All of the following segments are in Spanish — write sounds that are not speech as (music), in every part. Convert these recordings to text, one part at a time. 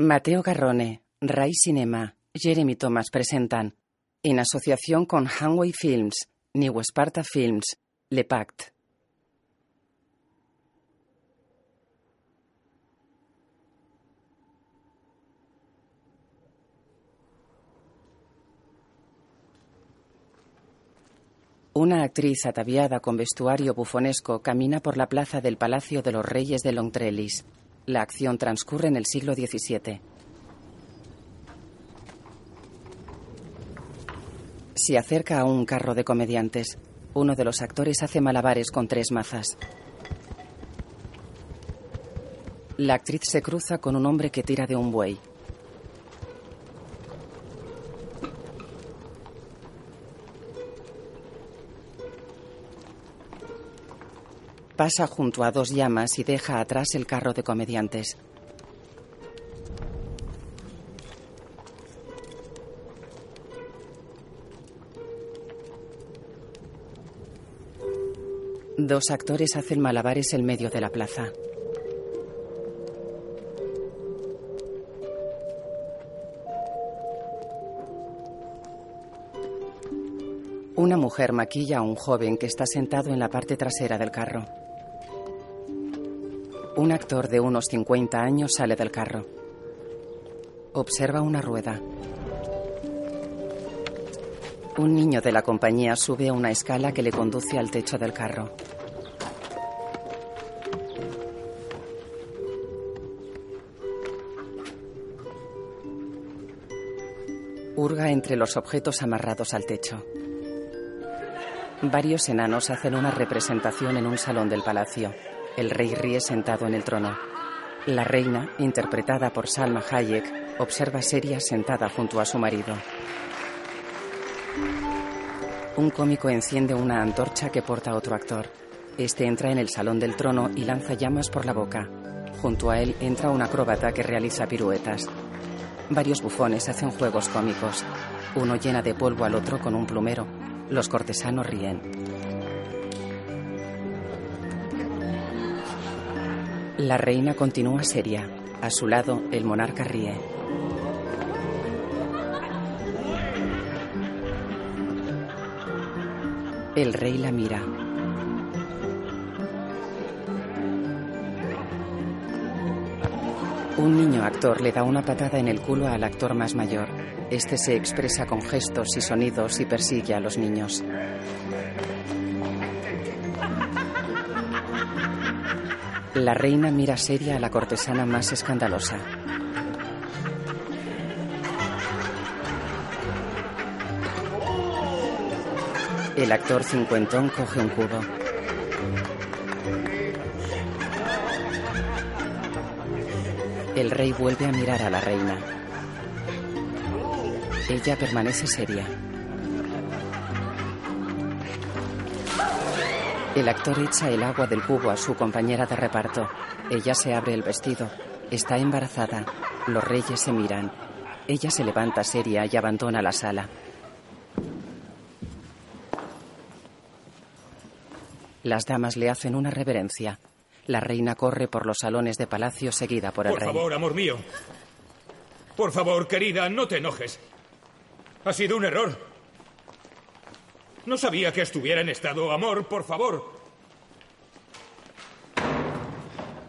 Mateo Garrone, Rai Cinema, Jeremy Thomas presentan, en asociación con Hanway Films, New Sparta Films, Le Pact. Una actriz ataviada con vestuario bufonesco camina por la plaza del Palacio de los Reyes de Longtrelis. La acción transcurre en el siglo XVII. Se acerca a un carro de comediantes. Uno de los actores hace malabares con tres mazas. La actriz se cruza con un hombre que tira de un buey. Pasa junto a dos llamas y deja atrás el carro de comediantes. Dos actores hacen malabares en medio de la plaza. Una mujer maquilla a un joven que está sentado en la parte trasera del carro. Un actor de unos 50 años sale del carro. Observa una rueda. Un niño de la compañía sube a una escala que le conduce al techo del carro. Hurga entre los objetos amarrados al techo. Varios enanos hacen una representación en un salón del palacio. El rey ríe sentado en el trono. La reina, interpretada por Salma Hayek, observa seria sentada junto a su marido. Un cómico enciende una antorcha que porta otro actor. Este entra en el salón del trono y lanza llamas por la boca. Junto a él entra un acróbata que realiza piruetas. Varios bufones hacen juegos cómicos. Uno llena de polvo al otro con un plumero. Los cortesanos ríen. La reina continúa seria. A su lado, el monarca ríe. El rey la mira. Un niño actor le da una patada en el culo al actor más mayor. Este se expresa con gestos y sonidos y persigue a los niños. La reina mira seria a la cortesana más escandalosa. El actor cincuentón coge un cubo. El rey vuelve a mirar a la reina. Ella permanece seria. El actor echa el agua del cubo a su compañera de reparto. Ella se abre el vestido. Está embarazada. Los reyes se miran. Ella se levanta seria y abandona la sala. Las damas le hacen una reverencia. La reina corre por los salones de palacio seguida por el Por rey. favor, amor mío. Por favor, querida, no te enojes. Ha sido un error. No sabía que estuviera en estado. Amor, por favor.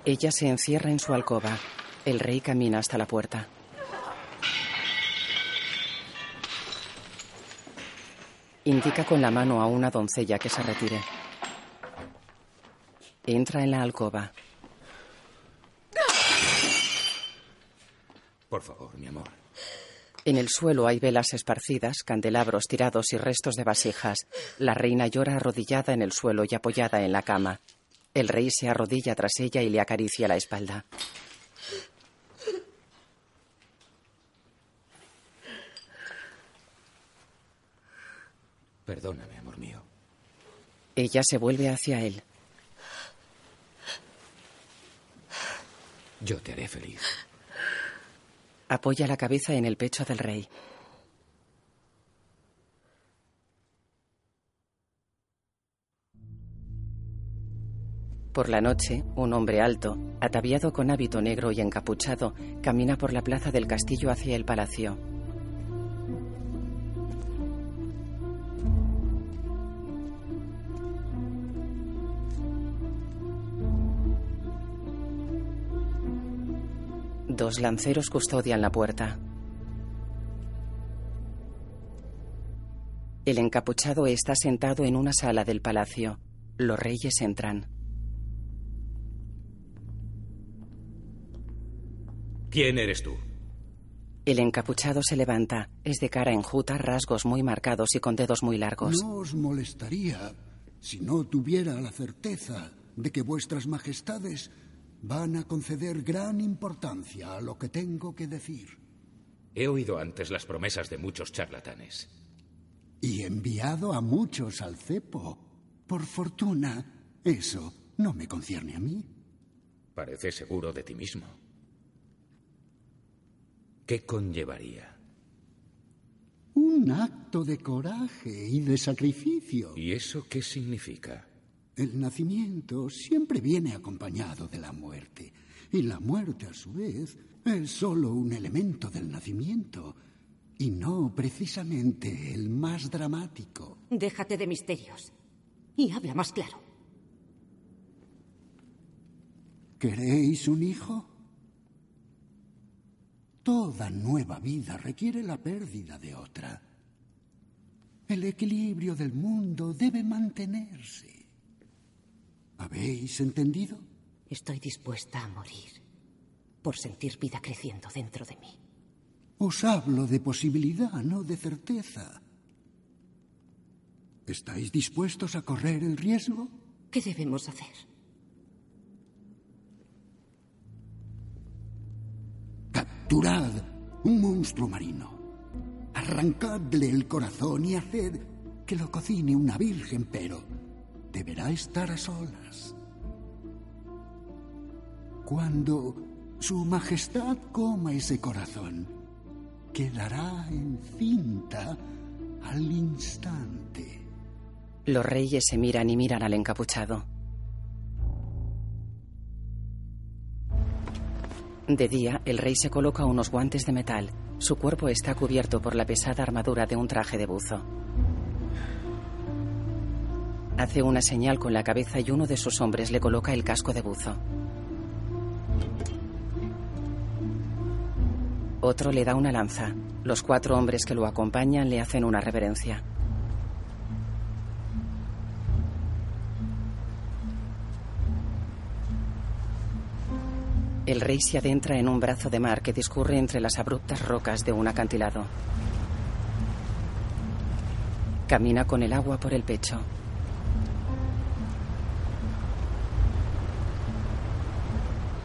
Ella se encierra en su alcoba. El rey camina hasta la puerta. Indica con la mano a una doncella que se retire. Entra en la alcoba. Por favor, mi amor. En el suelo hay velas esparcidas, candelabros tirados y restos de vasijas. La reina llora arrodillada en el suelo y apoyada en la cama. El rey se arrodilla tras ella y le acaricia la espalda. Perdóname, amor mío. Ella se vuelve hacia él. Yo te haré feliz. Apoya la cabeza en el pecho del rey. Por la noche, un hombre alto, ataviado con hábito negro y encapuchado, camina por la plaza del castillo hacia el palacio. Dos lanceros custodian la puerta. El encapuchado está sentado en una sala del palacio. Los reyes entran. ¿Quién eres tú? El encapuchado se levanta. Es de cara enjuta, rasgos muy marcados y con dedos muy largos. No os molestaría si no tuviera la certeza de que vuestras majestades van a conceder gran importancia a lo que tengo que decir. He oído antes las promesas de muchos charlatanes. Y enviado a muchos al cepo. Por fortuna, eso no me concierne a mí. Parece seguro de ti mismo. ¿Qué conllevaría? Un acto de coraje y de sacrificio. ¿Y eso qué significa? El nacimiento siempre viene acompañado de la muerte. Y la muerte, a su vez, es solo un elemento del nacimiento. Y no precisamente el más dramático. Déjate de misterios. Y habla más claro. ¿Queréis un hijo? Toda nueva vida requiere la pérdida de otra. El equilibrio del mundo debe mantenerse. ¿Habéis entendido? Estoy dispuesta a morir por sentir vida creciendo dentro de mí. Os hablo de posibilidad, no de certeza. ¿Estáis dispuestos a correr el riesgo? ¿Qué debemos hacer? Capturad un monstruo marino. Arrancadle el corazón y haced que lo cocine una virgen, pero deberá estar a solas. Cuando su Majestad coma ese corazón, quedará encinta al instante. Los reyes se miran y miran al encapuchado. De día, el rey se coloca unos guantes de metal. Su cuerpo está cubierto por la pesada armadura de un traje de buzo. Hace una señal con la cabeza y uno de sus hombres le coloca el casco de buzo. Otro le da una lanza. Los cuatro hombres que lo acompañan le hacen una reverencia. El rey se adentra en un brazo de mar que discurre entre las abruptas rocas de un acantilado. Camina con el agua por el pecho.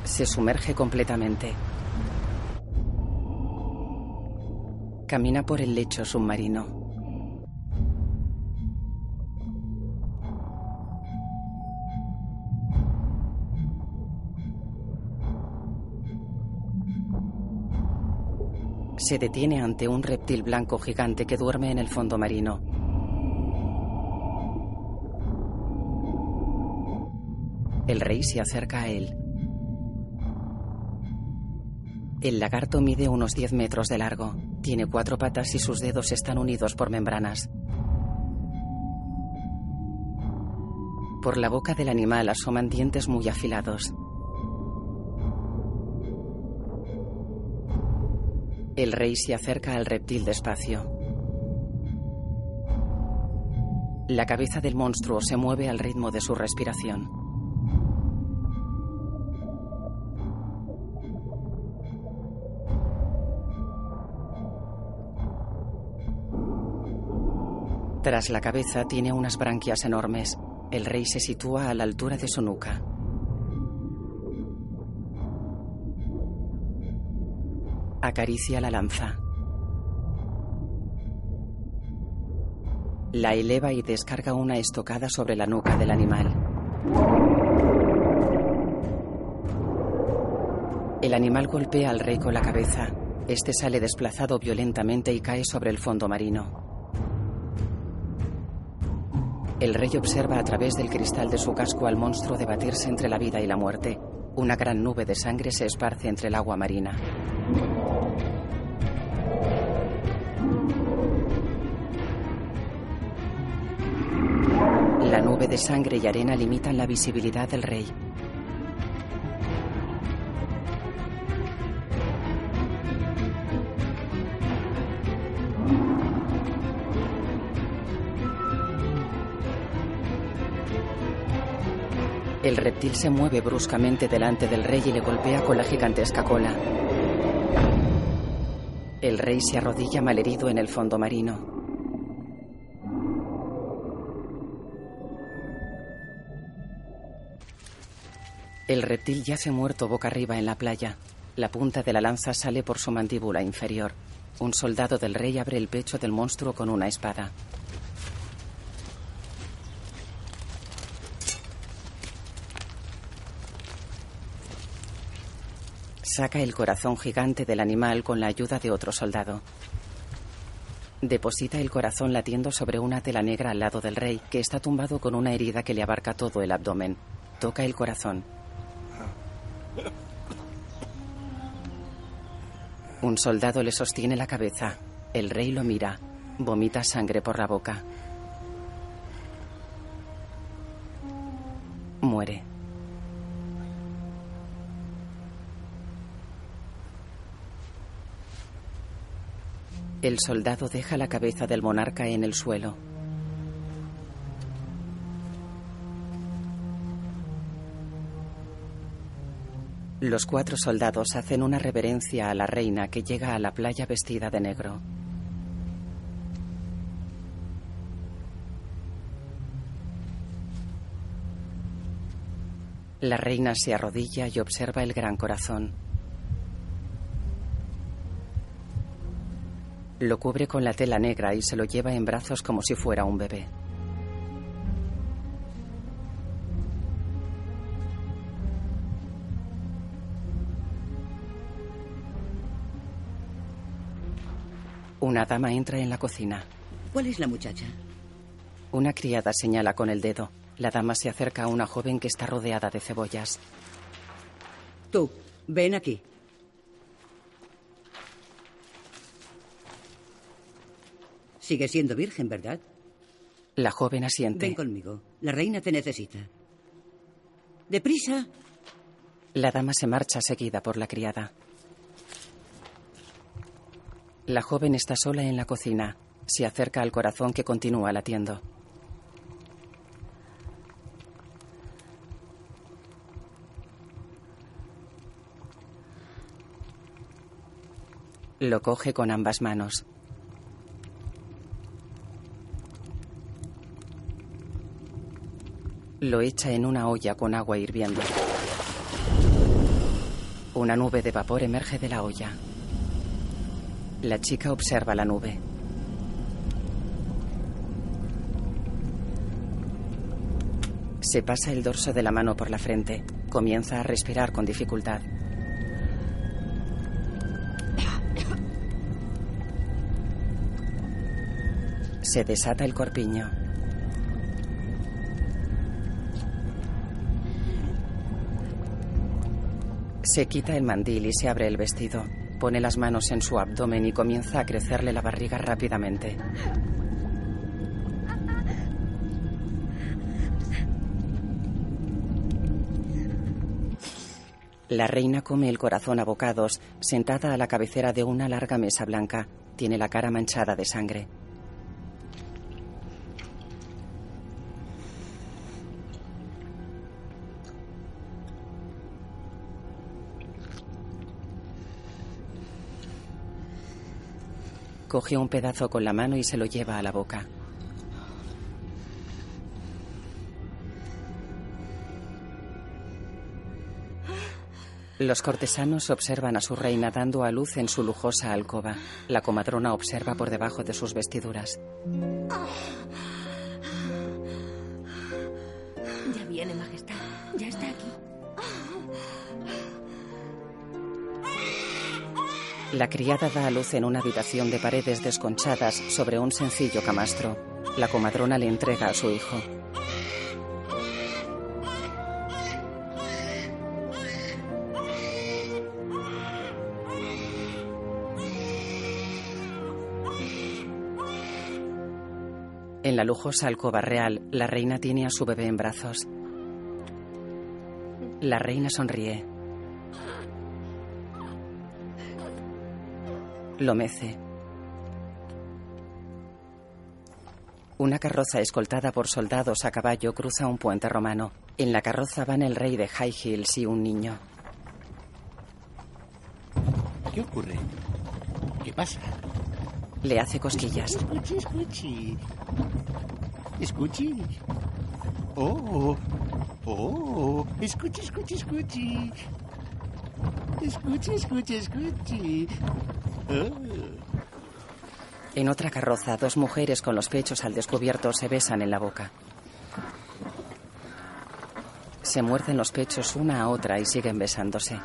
Se sumerge completamente. Camina por el lecho submarino. Se detiene ante un reptil blanco gigante que duerme en el fondo marino. El rey se acerca a él. El lagarto mide unos 10 metros de largo. Tiene cuatro patas y sus dedos están unidos por membranas. Por la boca del animal asoman dientes muy afilados. El rey se acerca al reptil despacio. La cabeza del monstruo se mueve al ritmo de su respiración. Tras la cabeza tiene unas branquias enormes. El rey se sitúa a la altura de su nuca. Acaricia la lanza. La eleva y descarga una estocada sobre la nuca del animal. El animal golpea al rey con la cabeza. Este sale desplazado violentamente y cae sobre el fondo marino. El rey observa a través del cristal de su casco al monstruo debatirse entre la vida y la muerte. Una gran nube de sangre se esparce entre el agua marina. La nube de sangre y arena limitan la visibilidad del rey. El reptil se mueve bruscamente delante del rey y le golpea con la gigantesca cola. El rey se arrodilla malherido en el fondo marino. El reptil yace muerto boca arriba en la playa. La punta de la lanza sale por su mandíbula inferior. Un soldado del rey abre el pecho del monstruo con una espada. Saca el corazón gigante del animal con la ayuda de otro soldado. Deposita el corazón latiendo sobre una tela negra al lado del rey, que está tumbado con una herida que le abarca todo el abdomen. Toca el corazón. Un soldado le sostiene la cabeza. El rey lo mira. Vomita sangre por la boca. Muere. El soldado deja la cabeza del monarca en el suelo. Los cuatro soldados hacen una reverencia a la reina que llega a la playa vestida de negro. La reina se arrodilla y observa el gran corazón. Lo cubre con la tela negra y se lo lleva en brazos como si fuera un bebé. Una dama entra en la cocina. ¿Cuál es la muchacha? Una criada señala con el dedo. La dama se acerca a una joven que está rodeada de cebollas. Tú, ven aquí. Sigue siendo virgen, ¿verdad? La joven asiente. Ven conmigo. La reina te necesita. ¡Deprisa! La dama se marcha seguida por la criada. La joven está sola en la cocina. Se acerca al corazón que continúa latiendo. Lo coge con ambas manos. Lo echa en una olla con agua hirviendo. Una nube de vapor emerge de la olla. La chica observa la nube. Se pasa el dorso de la mano por la frente. Comienza a respirar con dificultad. Se desata el corpiño. Se quita el mandil y se abre el vestido. Pone las manos en su abdomen y comienza a crecerle la barriga rápidamente. La reina come el corazón a bocados, sentada a la cabecera de una larga mesa blanca. Tiene la cara manchada de sangre. Coge un pedazo con la mano y se lo lleva a la boca. Los cortesanos observan a su reina dando a luz en su lujosa alcoba. La comadrona observa por debajo de sus vestiduras. Ya viene, Majestad. Ya está aquí. La criada da a luz en una habitación de paredes desconchadas sobre un sencillo camastro. La comadrona le entrega a su hijo. En la lujosa alcoba real, la reina tiene a su bebé en brazos. La reina sonríe. Lo mece. Una carroza escoltada por soldados a caballo cruza un puente romano. En la carroza van el rey de High Hills y un niño. ¿Qué ocurre? ¿Qué pasa? Le hace cosquillas. Escuchi, escuchi. Escuchi. Oh, oh. Escuchi, escuchi, escuchi. Escuchi, escuchi, escuchi. Oh. En otra carroza, dos mujeres con los pechos al descubierto se besan en la boca. Se muerden los pechos una a otra y siguen besándose.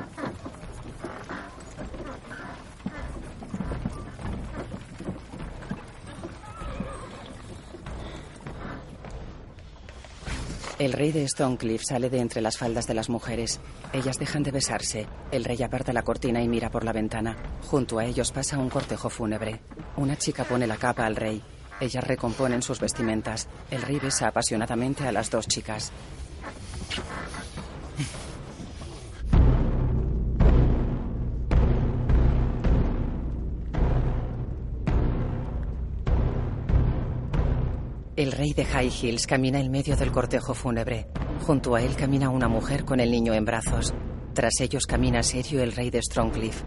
El rey de Stonecliff sale de entre las faldas de las mujeres. Ellas dejan de besarse. El rey aparta la cortina y mira por la ventana. Junto a ellos pasa un cortejo fúnebre. Una chica pone la capa al rey. Ellas recomponen sus vestimentas. El rey besa apasionadamente a las dos chicas. El rey de High Hills camina en medio del cortejo fúnebre. Junto a él camina una mujer con el niño en brazos. Tras ellos camina serio el rey de Strongcliff.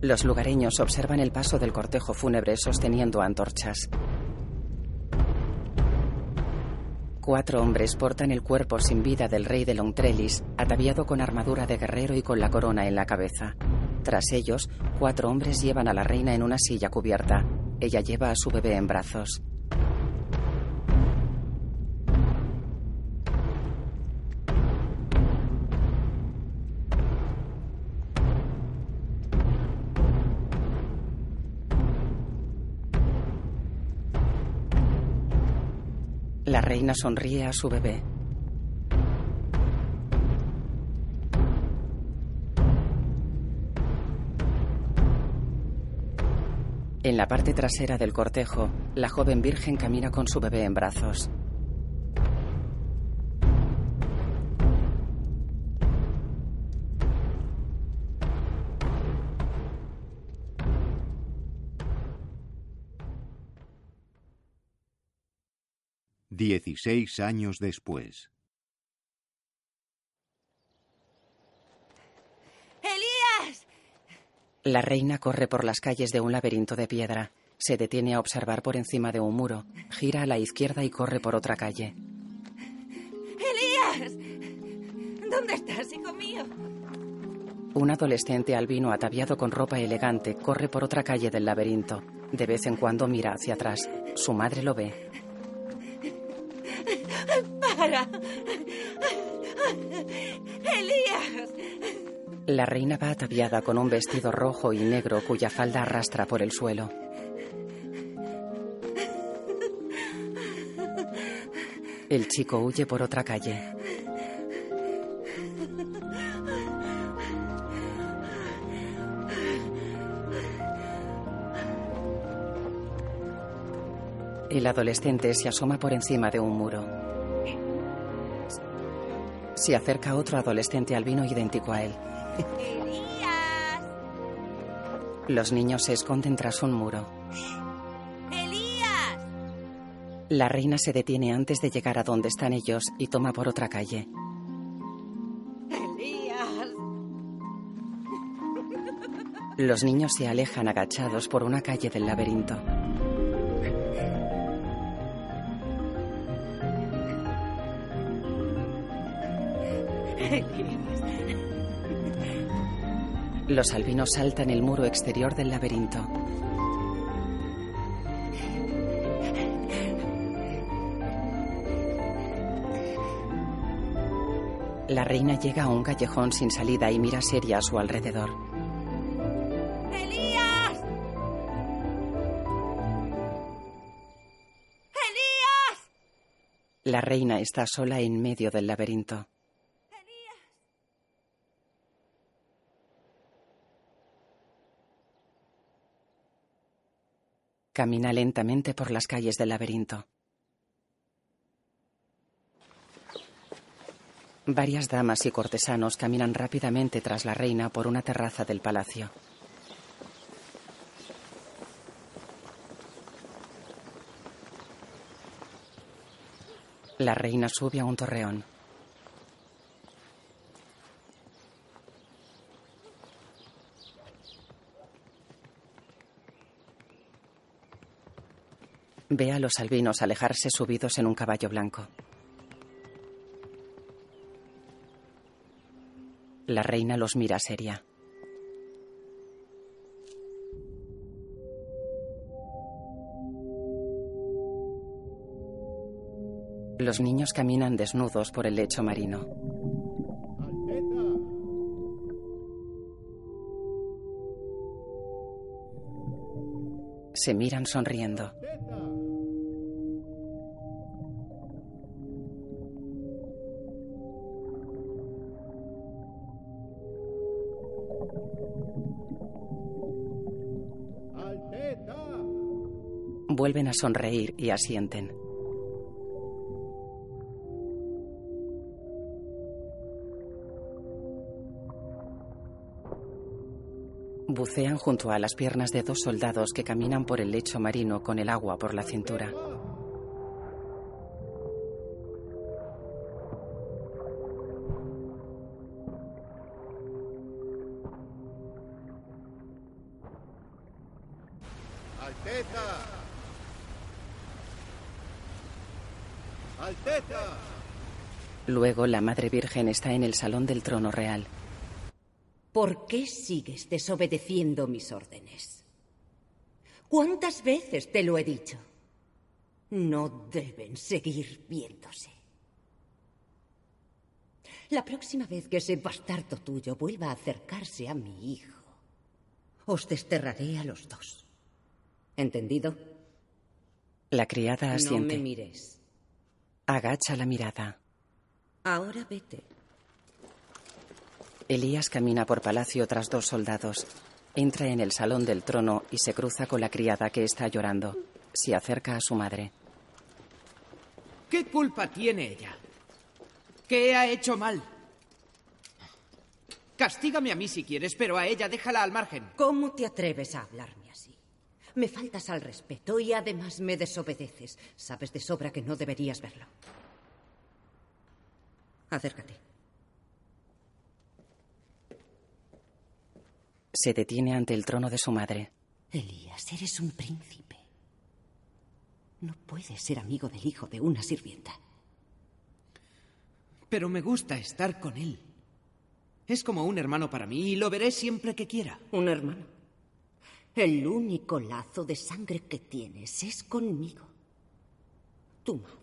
Los lugareños observan el paso del cortejo fúnebre sosteniendo antorchas. Cuatro hombres portan el cuerpo sin vida del rey de Longtrelis, ataviado con armadura de guerrero y con la corona en la cabeza. Tras ellos, cuatro hombres llevan a la reina en una silla cubierta. Ella lleva a su bebé en brazos. Sonríe a su bebé. En la parte trasera del cortejo, la joven virgen camina con su bebé en brazos. Dieciséis años después. ¡Elías! La reina corre por las calles de un laberinto de piedra. Se detiene a observar por encima de un muro. Gira a la izquierda y corre por otra calle. ¡Elías! ¿Dónde estás, hijo mío? Un adolescente albino ataviado con ropa elegante corre por otra calle del laberinto. De vez en cuando mira hacia atrás. Su madre lo ve. La reina va ataviada con un vestido rojo y negro cuya falda arrastra por el suelo. El chico huye por otra calle. El adolescente se asoma por encima de un muro. Se acerca otro adolescente albino idéntico a él. ¡Elías! Los niños se esconden tras un muro. ¡Elías! La reina se detiene antes de llegar a donde están ellos y toma por otra calle. ¡Elías! Los niños se alejan agachados por una calle del laberinto. Los albinos saltan el muro exterior del laberinto. La reina llega a un callejón sin salida y mira seria a su alrededor. ¡Elías! ¡Elías! La reina está sola en medio del laberinto. Camina lentamente por las calles del laberinto. Varias damas y cortesanos caminan rápidamente tras la reina por una terraza del palacio. La reina sube a un torreón. Ve a los albinos alejarse subidos en un caballo blanco. La reina los mira seria. Los niños caminan desnudos por el lecho marino. Se miran sonriendo. Vuelven a sonreír y asienten. Bucean junto a las piernas de dos soldados que caminan por el lecho marino con el agua por la cintura. Luego la Madre Virgen está en el salón del trono real. ¿Por qué sigues desobedeciendo mis órdenes? ¿Cuántas veces te lo he dicho? No deben seguir viéndose. La próxima vez que ese bastardo tuyo vuelva a acercarse a mi hijo, os desterraré a los dos. ¿Entendido? La criada No asiente. me mires. Agacha la mirada. Ahora vete. Elías camina por palacio tras dos soldados. Entra en el salón del trono y se cruza con la criada que está llorando. Se acerca a su madre. ¿Qué culpa tiene ella? ¿Qué ha hecho mal? Castígame a mí si quieres, pero a ella déjala al margen. ¿Cómo te atreves a hablarme así? Me faltas al respeto y además me desobedeces. Sabes de sobra que no deberías verlo. Acércate. Se detiene ante el trono de su madre. Elías, eres un príncipe. No puedes ser amigo del hijo de una sirvienta. Pero me gusta estar con él. Es como un hermano para mí y lo veré siempre que quiera. Un hermano. El único lazo de sangre que tienes es conmigo. Tu madre.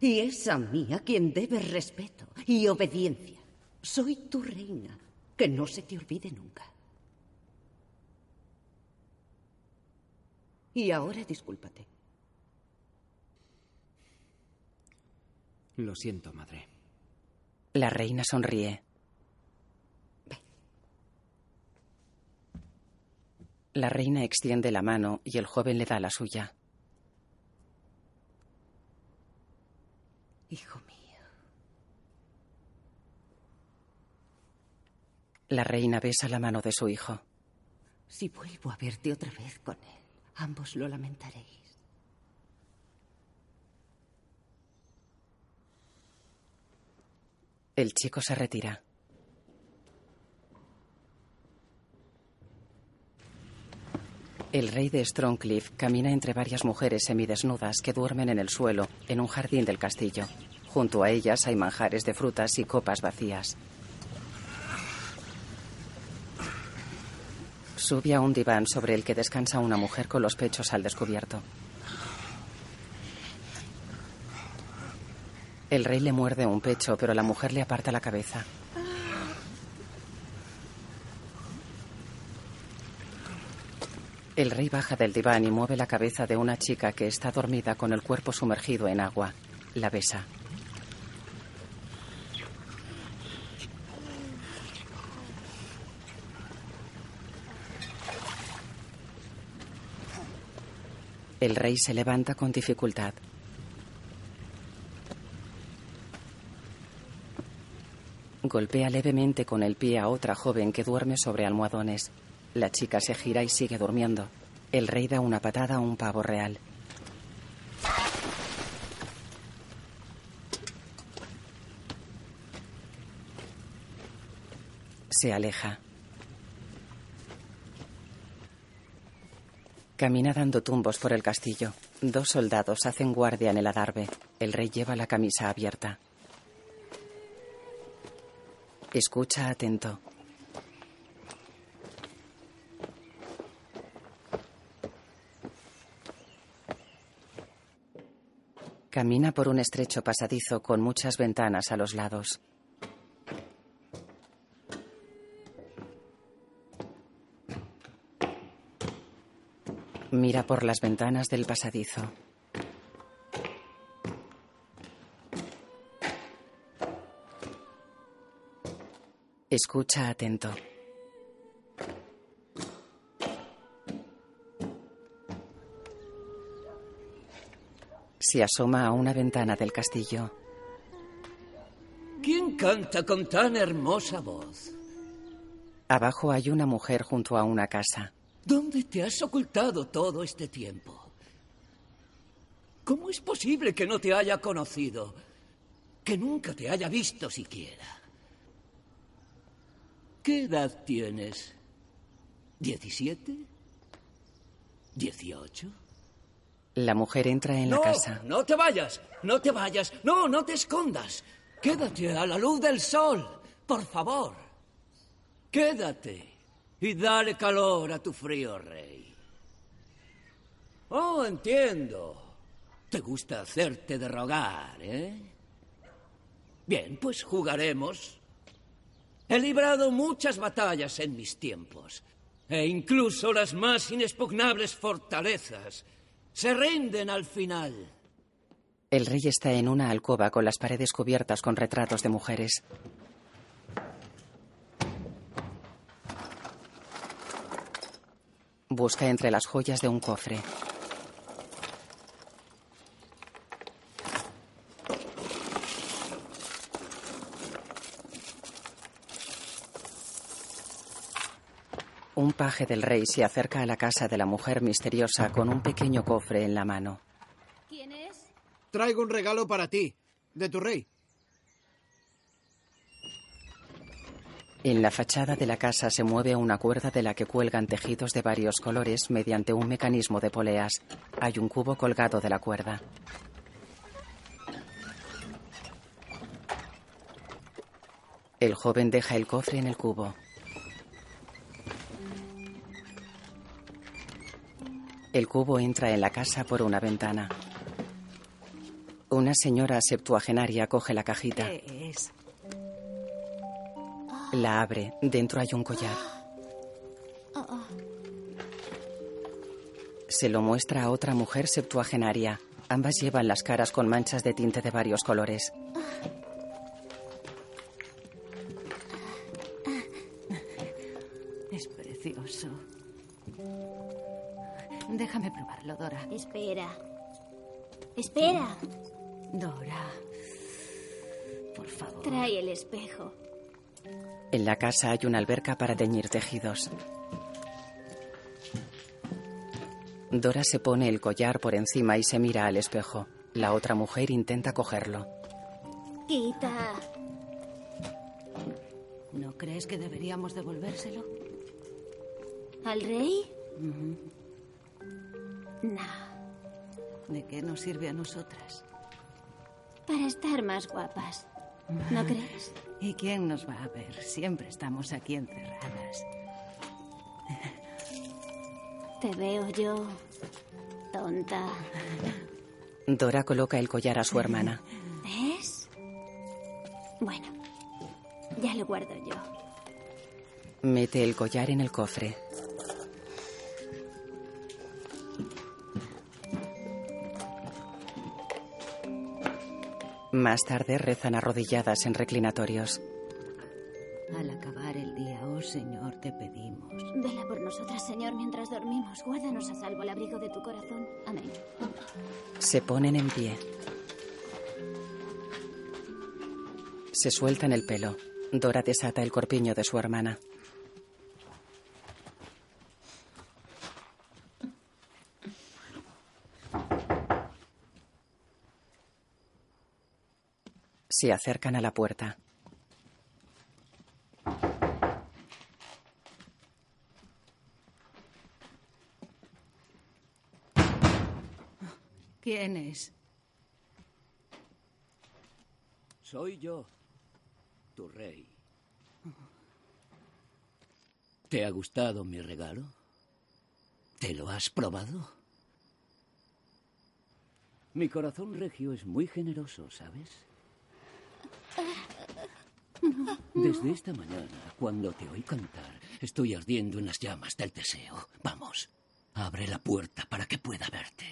Y es a mí a quien debes respeto y obediencia. Soy tu reina. Que no se te olvide nunca. Y ahora discúlpate. Lo siento, madre. La reina sonríe. La reina extiende la mano y el joven le da la suya. Hijo mío. La reina besa la mano de su hijo. Si vuelvo a verte otra vez con él, ambos lo lamentaréis. El chico se retira. El rey de Strongcliff camina entre varias mujeres semidesnudas que duermen en el suelo en un jardín del castillo. Junto a ellas hay manjares de frutas y copas vacías. Sube a un diván sobre el que descansa una mujer con los pechos al descubierto. El rey le muerde un pecho, pero la mujer le aparta la cabeza. El rey baja del diván y mueve la cabeza de una chica que está dormida con el cuerpo sumergido en agua. La besa. El rey se levanta con dificultad. Golpea levemente con el pie a otra joven que duerme sobre almohadones. La chica se gira y sigue durmiendo. El rey da una patada a un pavo real. Se aleja. Camina dando tumbos por el castillo. Dos soldados hacen guardia en el adarve. El rey lleva la camisa abierta. Escucha atento. Camina por un estrecho pasadizo con muchas ventanas a los lados. Mira por las ventanas del pasadizo. Escucha atento. Se asoma a una ventana del castillo. ¿Quién canta con tan hermosa voz? Abajo hay una mujer junto a una casa. ¿Dónde te has ocultado todo este tiempo? ¿Cómo es posible que no te haya conocido? Que nunca te haya visto siquiera. ¿Qué edad tienes? ¿Diecisiete? ¿Dieciocho? La mujer entra en la casa. No te vayas, no te vayas, no, no te escondas. Quédate a la luz del sol, por favor. Quédate y dale calor a tu frío rey. Oh, entiendo. Te gusta hacerte de rogar, ¿eh? Bien, pues jugaremos. He librado muchas batallas en mis tiempos, e incluso las más inexpugnables fortalezas se rinden al final. El rey está en una alcoba con las paredes cubiertas con retratos de mujeres. Busca entre las joyas de un cofre. Paje del rey se acerca a la casa de la mujer misteriosa con un pequeño cofre en la mano. ¿Quién es? Traigo un regalo para ti, de tu rey. En la fachada de la casa se mueve una cuerda de la que cuelgan tejidos de varios colores mediante un mecanismo de poleas. Hay un cubo colgado de la cuerda. El joven deja el cofre en el cubo. El cubo entra en la casa por una ventana. Una señora septuagenaria coge la cajita. ¿Qué es? La abre. Dentro hay un collar. Se lo muestra a otra mujer septuagenaria. Ambas llevan las caras con manchas de tinte de varios colores. Es precioso. Déjame probarlo, Dora. Espera. Espera. Dora. Por favor. Trae el espejo. En la casa hay una alberca para teñir tejidos. Dora se pone el collar por encima y se mira al espejo. La otra mujer intenta cogerlo. Quita. ¿No crees que deberíamos devolvérselo? ¿Al rey? No. ¿De qué nos sirve a nosotras? Para estar más guapas. ¿No (laughs) crees? ¿Y quién nos va a ver? Siempre estamos aquí encerradas. Te veo yo. Tonta. Dora coloca el collar a su hermana. ¿Ves? Bueno, ya lo guardo yo. Mete el collar en el cofre. Más tarde rezan arrodilladas en reclinatorios. Al acabar el día, oh Señor, te pedimos. Vela por nosotras, Señor, mientras dormimos. Guárdanos a salvo al abrigo de tu corazón. Amén. Se ponen en pie. Se sueltan el pelo. Dora desata el corpiño de su hermana. Se acercan a la puerta. ¿Quién es? Soy yo, tu rey. ¿Te ha gustado mi regalo? ¿Te lo has probado? Mi corazón regio es muy generoso, ¿sabes? Desde esta mañana, cuando te oí cantar, estoy ardiendo en las llamas del deseo. Vamos, abre la puerta para que pueda verte.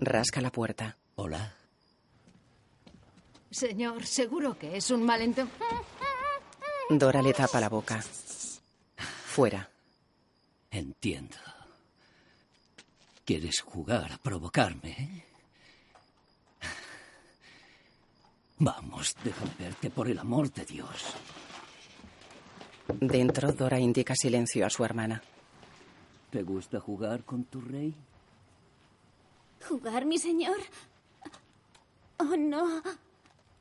Rasca la puerta. Hola. Señor, seguro que es un malentendido. Dora le tapa la boca. Fuera. Entiendo. ¿Quieres jugar a provocarme? eh? Vamos, déjame verte por el amor de Dios. Dentro, Dora indica silencio a su hermana. ¿Te gusta jugar con tu rey? ¿Jugar, mi señor? Oh, no.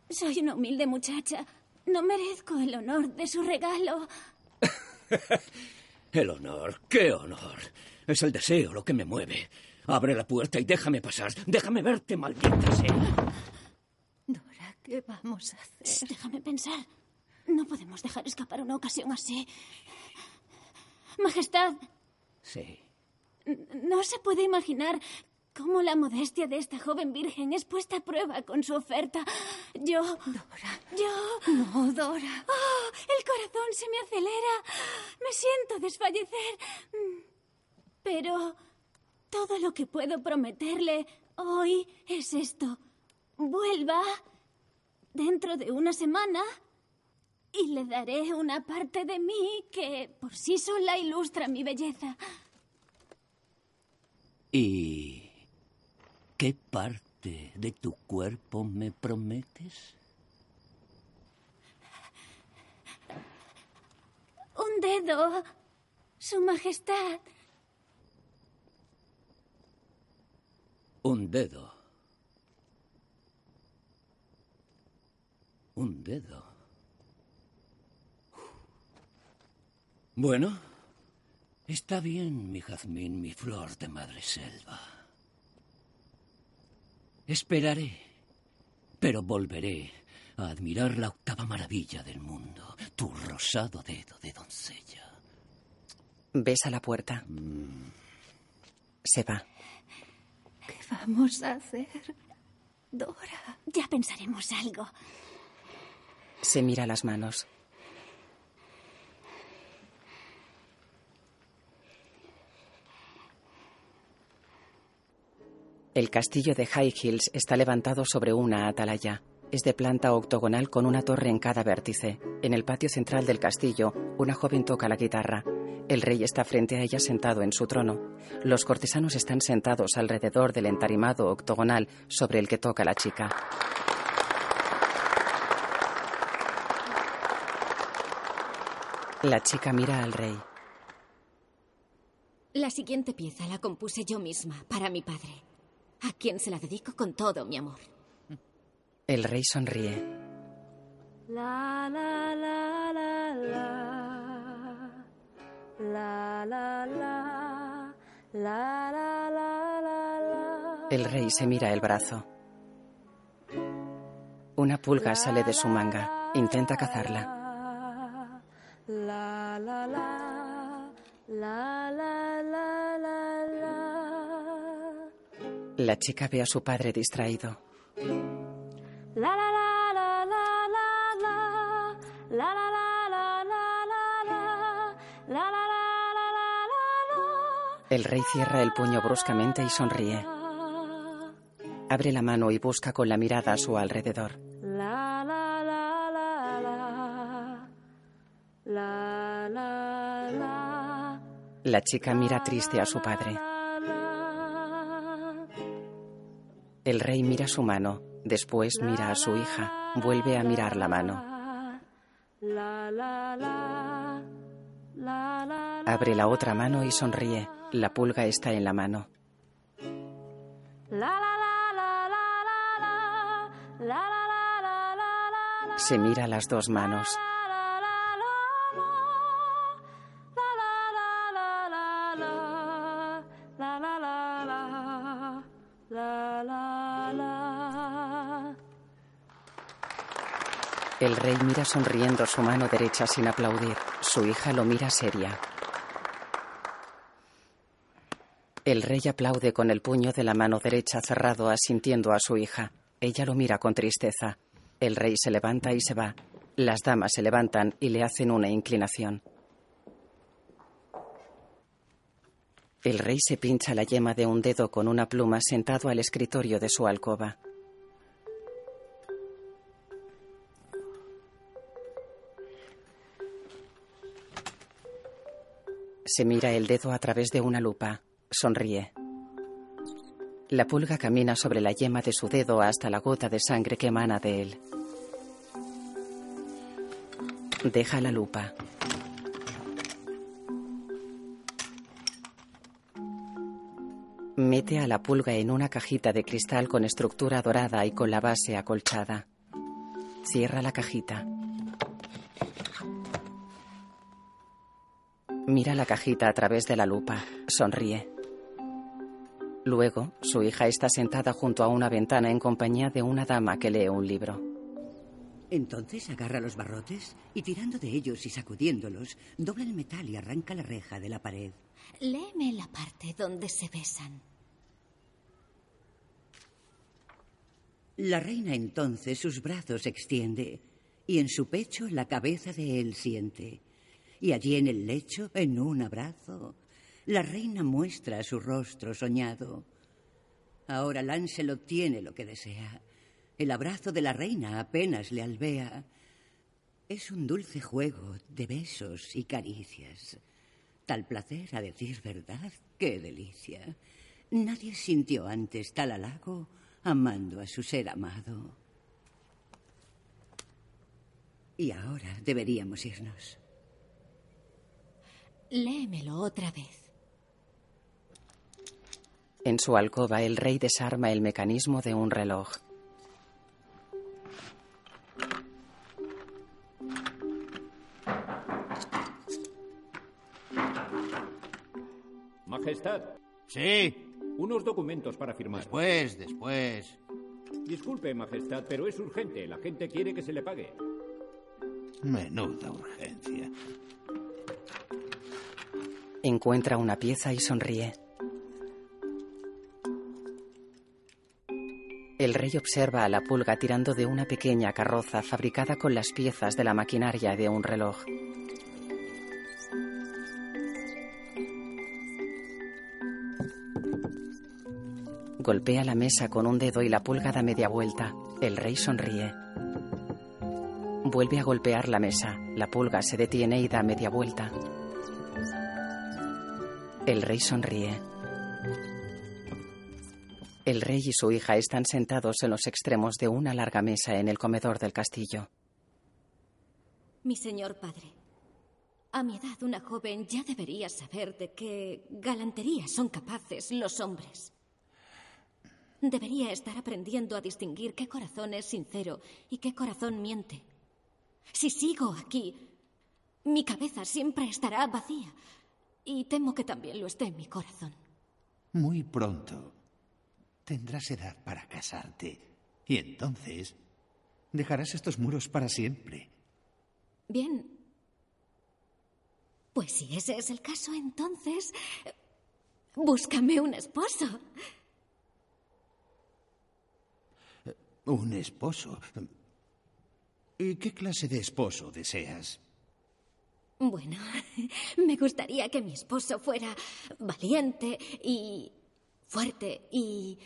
Soy una humilde muchacha. No merezco el honor de su regalo. (laughs) El honor, qué honor. Es el deseo lo que me mueve. Abre la puerta y déjame pasar. Déjame verte, maldita sea. ¿Qué vamos a hacer? Déjame pensar. No podemos dejar escapar una ocasión así. Majestad, Sí. no se puede imaginar cómo la modestia de esta joven virgen es puesta a prueba con su oferta. Yo... Dora. Yo... No, Dora. ¡Oh! El corazón se me acelera. Me siento desfallecer. Mm. Pero todo lo que puedo prometerle hoy es esto. Vuelva dentro de una semana y le daré una parte de mí que por sí sola ilustra mi belleza. ¿Y qué parte de tu cuerpo me prometes? Un dedo, Su Majestad. Un dedo. Un dedo. Bueno, está bien, mi jazmín, mi flor de madre selva. Esperaré, pero volveré a admirar la octava maravilla del mundo, tu rosado dedo de doncella. Besa la puerta. Se va. ¿Qué vamos a hacer? Dora. Ya pensaremos algo. Se mira las manos. El castillo de High Hills está levantado sobre una atalaya. Es de planta octogonal con una torre en cada vértice. En el patio central del castillo, una joven toca la guitarra. El rey está frente a ella sentado en su trono. Los cortesanos están sentados alrededor del entarimado octogonal sobre el que toca la chica. La chica mira al rey. La siguiente pieza la compuse yo misma, para mi padre, a quien se la dedico con todo mi amor. El rey sonríe. La la la la la la la la la la la la la El rey se mira el brazo. Una pulga sale de su manga. Intenta cazarla. La la la la la la la la La chica ve a su padre distraído. La la la la la la la la la la la la la la la la la la El rey cierra el puño bruscamente y sonríe. Abre la mano y busca con la mirada a su alrededor. La, chica mira triste a su padre. El rey mira su mano, después mira a su hija, vuelve a mirar la mano. Abre la otra mano y sonríe. La pulga está en la mano. Se mira las dos manos. El rey mira sonriendo su mano derecha sin aplaudir. Su hija lo mira seria. El rey aplaude con el puño de la mano derecha cerrado asintiendo a su hija. Ella lo mira con tristeza. El rey se levanta y se va. Las damas se levantan y le hacen una inclinación. El rey se pincha la yema de un dedo con una pluma sentado al escritorio de su alcoba. Se mira el dedo a través de una lupa. Sonríe. La pulga camina sobre la yema de su dedo hasta la gota de sangre que emana de él. Deja la lupa. Mete a la pulga en una cajita de cristal con estructura dorada y con la base acolchada. Cierra la cajita. Mira la cajita a través de la lupa. Sonríe. Luego, su hija está sentada junto a una ventana en compañía de una dama que lee un libro. Entonces agarra los barrotes y tirando de ellos y sacudiéndolos, dobla el metal y arranca la reja de la pared. Léeme la parte donde se besan. La reina entonces sus brazos extiende y en su pecho la cabeza de él siente. Y allí en el lecho, en un abrazo, la reina muestra su rostro soñado. Ahora Lancelot tiene lo que desea. El abrazo de la reina apenas le albea. Es un dulce juego de besos y caricias. Tal placer, a decir verdad, qué delicia. Nadie sintió antes tal halago amando a su ser amado. Y ahora deberíamos irnos. Léemelo otra vez. En su alcoba, el rey desarma el mecanismo de un reloj. Majestad. Sí. Unos documentos para firmar. Después, después. Disculpe, Majestad, pero es urgente. La gente quiere que se le pague. Menuda urgencia. Encuentra una pieza y sonríe. El rey observa a la pulga tirando de una pequeña carroza fabricada con las piezas de la maquinaria de un reloj. Golpea la mesa con un dedo y la pulga da media vuelta. El rey sonríe. Vuelve a golpear la mesa. La pulga se detiene y da media vuelta. El rey sonríe. El rey y su hija están sentados en los extremos de una larga mesa en el comedor del castillo. Mi señor padre, a mi edad una joven ya debería saber de qué galantería son capaces los hombres. Debería estar aprendiendo a distinguir qué corazón es sincero y qué corazón miente. Si sigo aquí, mi cabeza siempre estará vacía y temo que también lo esté mi corazón. Muy pronto tendrás edad para casarte. Y entonces dejarás estos muros para siempre. Bien. Pues si ese es el caso, entonces... eh, Búscame un esposo. Un esposo. ¿Y qué clase de esposo deseas? Bueno, (laughs) me gustaría que mi esposo fuera valiente y fuerte y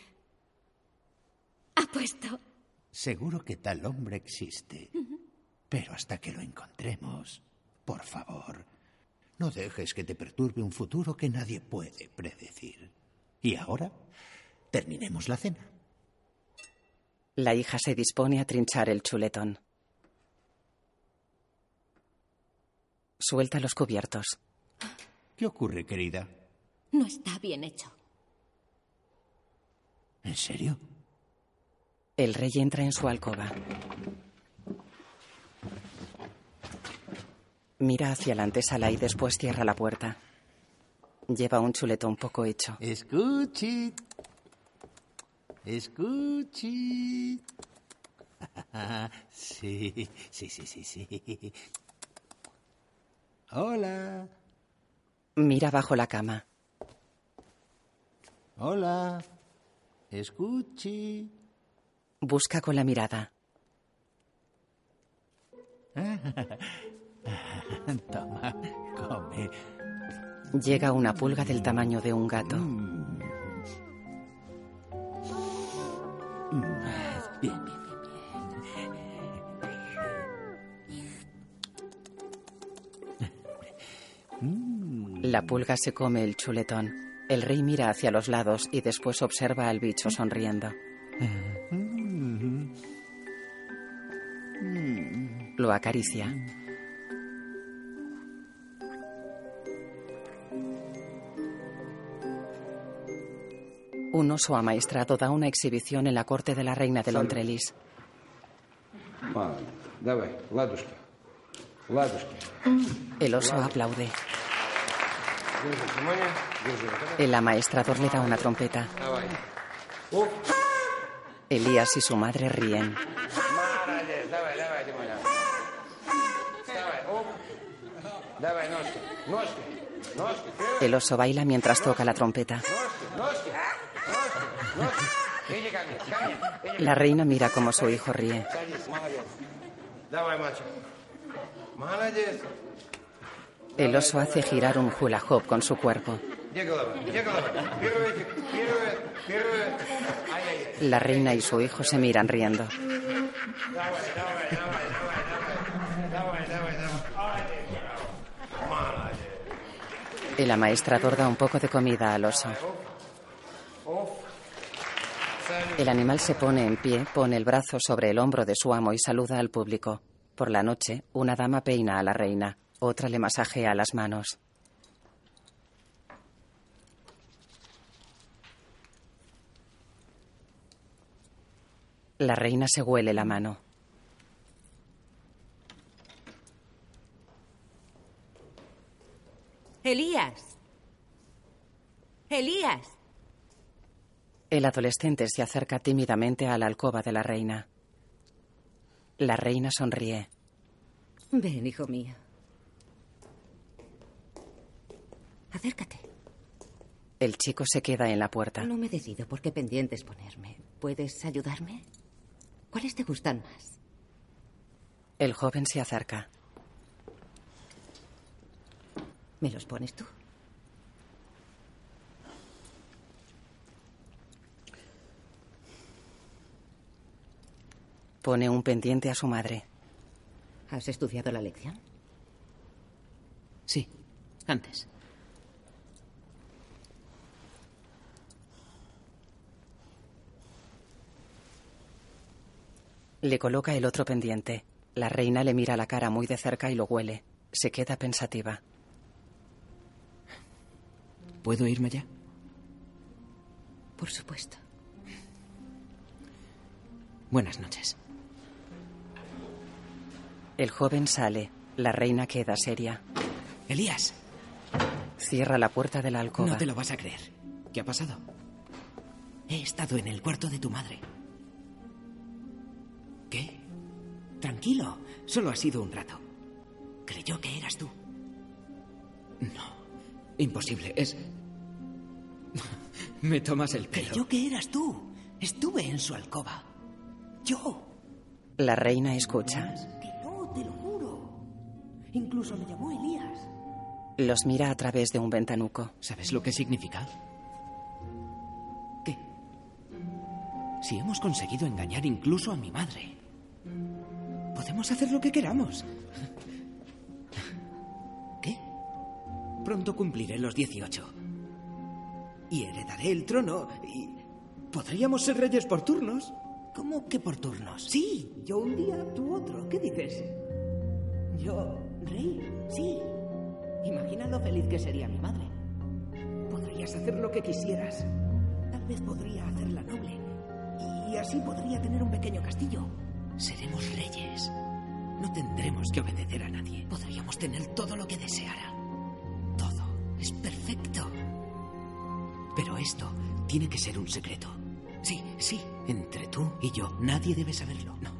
apuesto. Seguro que tal hombre existe. Pero hasta que lo encontremos, por favor, no dejes que te perturbe un futuro que nadie puede predecir. Y ahora, terminemos la cena. La hija se dispone a trinchar el chuletón. Suelta los cubiertos. ¿Qué ocurre, querida? No está bien hecho. ¿En serio? El rey entra en su alcoba. Mira hacia la antesala y después cierra la puerta. Lleva un chuletón poco hecho. Escuchi. Escuchi. (laughs) Sí, sí, sí, sí, sí. Hola. Mira bajo la cama. Hola. Escuchi. Busca con la mirada. (laughs) Toma, come. Llega una pulga del tamaño de un gato. Bien, La pulga se come el chuletón. El rey mira hacia los lados y después observa al bicho sonriendo. Lo acaricia. Un oso amaestrado da una exhibición en la corte de la reina de Londrelis. El oso aplaude. El amaestrador le da una trompeta. Elías y su madre ríen. El oso baila mientras toca la trompeta. La reina mira como su hijo ríe. El oso hace girar un hula hoop con su cuerpo. La reina y su hijo se miran riendo. Y la amaestrador da un poco de comida al oso. El animal se pone en pie, pone el brazo sobre el hombro de su amo y saluda al público. Por la noche, una dama peina a la reina otra le masajea las manos. La reina se huele la mano. Elías. Elías. El adolescente se acerca tímidamente a la alcoba de la reina. La reina sonríe. Ven, hijo mío. Acércate. El chico se queda en la puerta. No me decido por qué pendientes ponerme. ¿Puedes ayudarme? ¿Cuáles te gustan más? El joven se acerca. ¿Me los pones tú? Pone un pendiente a su madre. ¿Has estudiado la lección? Sí, antes. Le coloca el otro pendiente. La reina le mira la cara muy de cerca y lo huele. Se queda pensativa. ¿Puedo irme ya? Por supuesto. Buenas noches. El joven sale. La reina queda seria. Elías, Cierra la puerta de la alcoba. no te lo vas a creer. ¿Qué ha pasado? He estado en el cuarto de tu madre. ¿Qué? Tranquilo, solo ha sido un rato. Creyó que eras tú. No, imposible, es... Me tomas el pelo. Creyó que eras tú. Estuve en su alcoba. Yo. La reina escucha. Que no, te lo juro. Incluso me llamó Elías. Los mira a través de un ventanuco. ¿Sabes lo que significa? ¿Qué? Si hemos conseguido engañar incluso a mi madre, podemos hacer lo que queramos. ¿Qué? Pronto cumpliré los 18. Y heredaré el trono y podríamos ser reyes por turnos. ¿Cómo que por turnos? Sí, yo un día, tú otro. ¿Qué dices? Yo, rey, sí. Imagina lo feliz que sería mi madre. Podrías hacer lo que quisieras. Tal vez podría hacerla noble. Y así podría tener un pequeño castillo. Seremos reyes. No tendremos que obedecer a nadie. Podríamos tener todo lo que deseara. Todo. Es perfecto. Pero esto tiene que ser un secreto. Sí, sí, entre tú y yo. Nadie debe saberlo. No.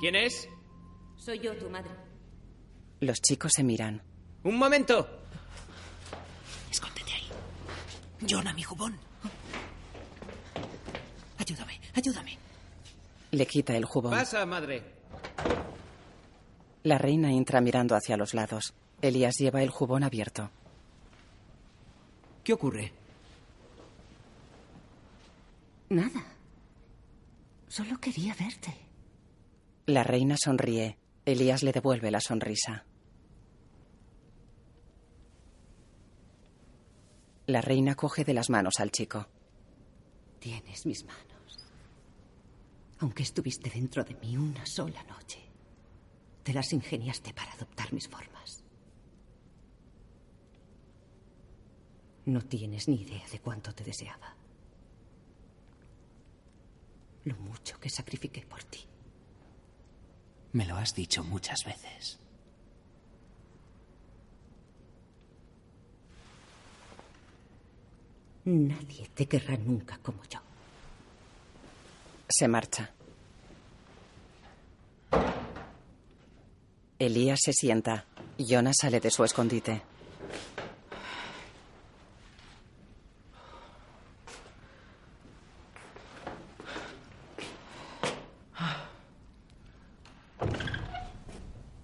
¿Quién es? Soy yo, tu madre. Los chicos se miran. ¡Un momento! Escóndete ahí. Jonah, mi jubón. Ayúdame, ayúdame. Le quita el jubón. Pasa, madre. La reina entra mirando hacia los lados. Elías lleva el jubón abierto. ¿Qué ocurre? Nada. Solo quería verte. La reina sonríe. Elías le devuelve la sonrisa. La reina coge de las manos al chico. Tienes mis manos. Aunque estuviste dentro de mí una sola noche, te las ingeniaste para adoptar mis formas. No tienes ni idea de cuánto te deseaba. Lo mucho que sacrifiqué por ti. Me lo has dicho muchas veces. Nadie te querrá nunca como yo. Se marcha. Elías se sienta. Jonas sale de su escondite.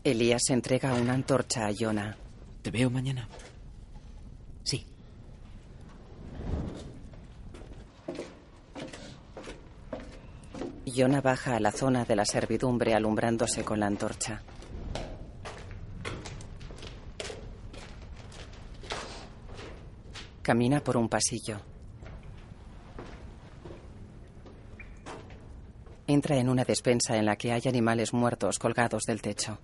Elías entrega una antorcha a Jonah. ¿Te veo mañana? Sí. Jonah baja a la zona de la servidumbre alumbrándose con la antorcha. Camina por un pasillo. Entra en una despensa en la que hay animales muertos colgados del techo.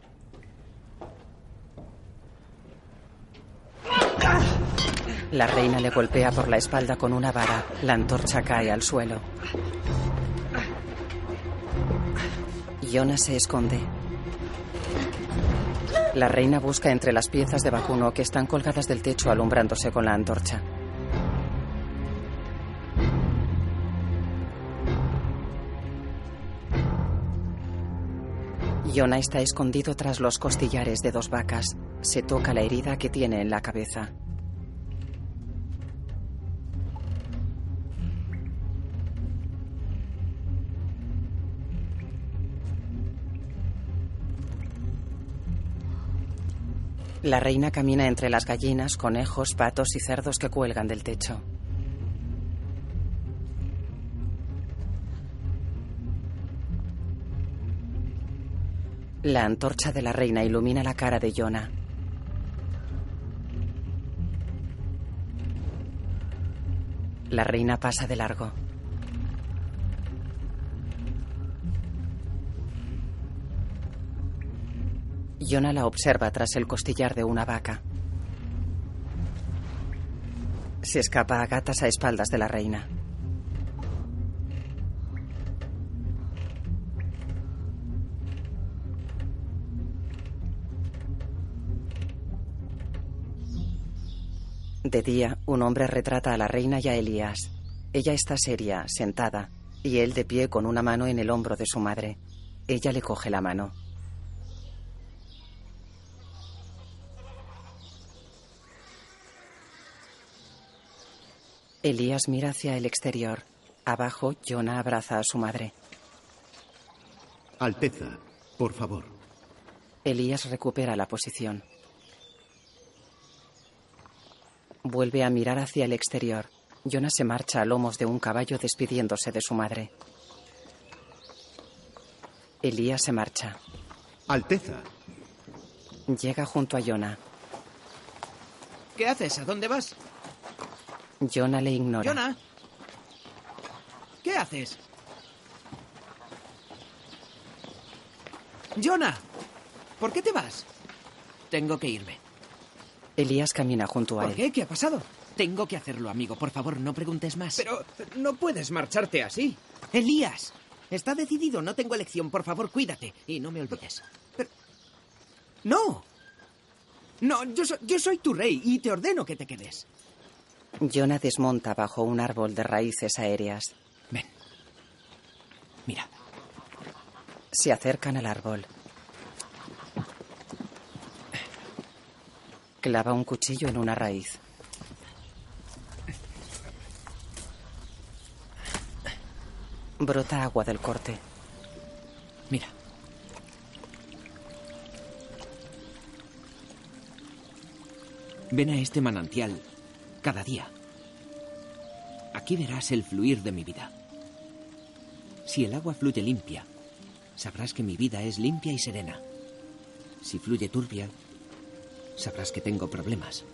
La reina le golpea por la espalda con una vara. La antorcha cae al suelo. Jonas se esconde. La reina busca entre las piezas de vacuno que están colgadas del techo alumbrándose con la antorcha. Jonah está escondido tras los costillares de dos vacas. Se toca la herida que tiene en la cabeza. La reina camina entre las gallinas, conejos, patos y cerdos que cuelgan del techo. La antorcha de la reina ilumina la cara de Jonah. La reina pasa de largo. Jonah la observa tras el costillar de una vaca. Se escapa a gatas a espaldas de la reina. De día, un hombre retrata a la reina y a Elías. Ella está seria, sentada, y él de pie con una mano en el hombro de su madre. Ella le coge la mano. Elías mira hacia el exterior. Abajo, Jonah abraza a su madre. Alteza, por favor. Elías recupera la posición. Vuelve a mirar hacia el exterior. Jonah se marcha a lomos de un caballo despidiéndose de su madre. Elías se marcha. Alteza. Llega junto a Jonah. ¿Qué haces? ¿A dónde vas? Jonah le ignora. Jonah. ¿Qué haces? Jonah. ¿Por qué te vas? Tengo que irme. Elías camina junto a ¿Por él. qué? ¿Qué ha pasado? Tengo que hacerlo, amigo. Por favor, no preguntes más. Pero no puedes marcharte así. Elías, está decidido. No tengo elección. Por favor, cuídate. Y no me olvides. Pero... ¡No! No, yo, so- yo soy tu rey y te ordeno que te quedes. Jonah desmonta bajo un árbol de raíces aéreas. Ven. Mira. Se acercan al árbol. Clava un cuchillo en una raíz. Brota agua del corte. Mira. Ven a este manantial cada día. Aquí verás el fluir de mi vida. Si el agua fluye limpia, sabrás que mi vida es limpia y serena. Si fluye turbia, sabrás que tengo problemas.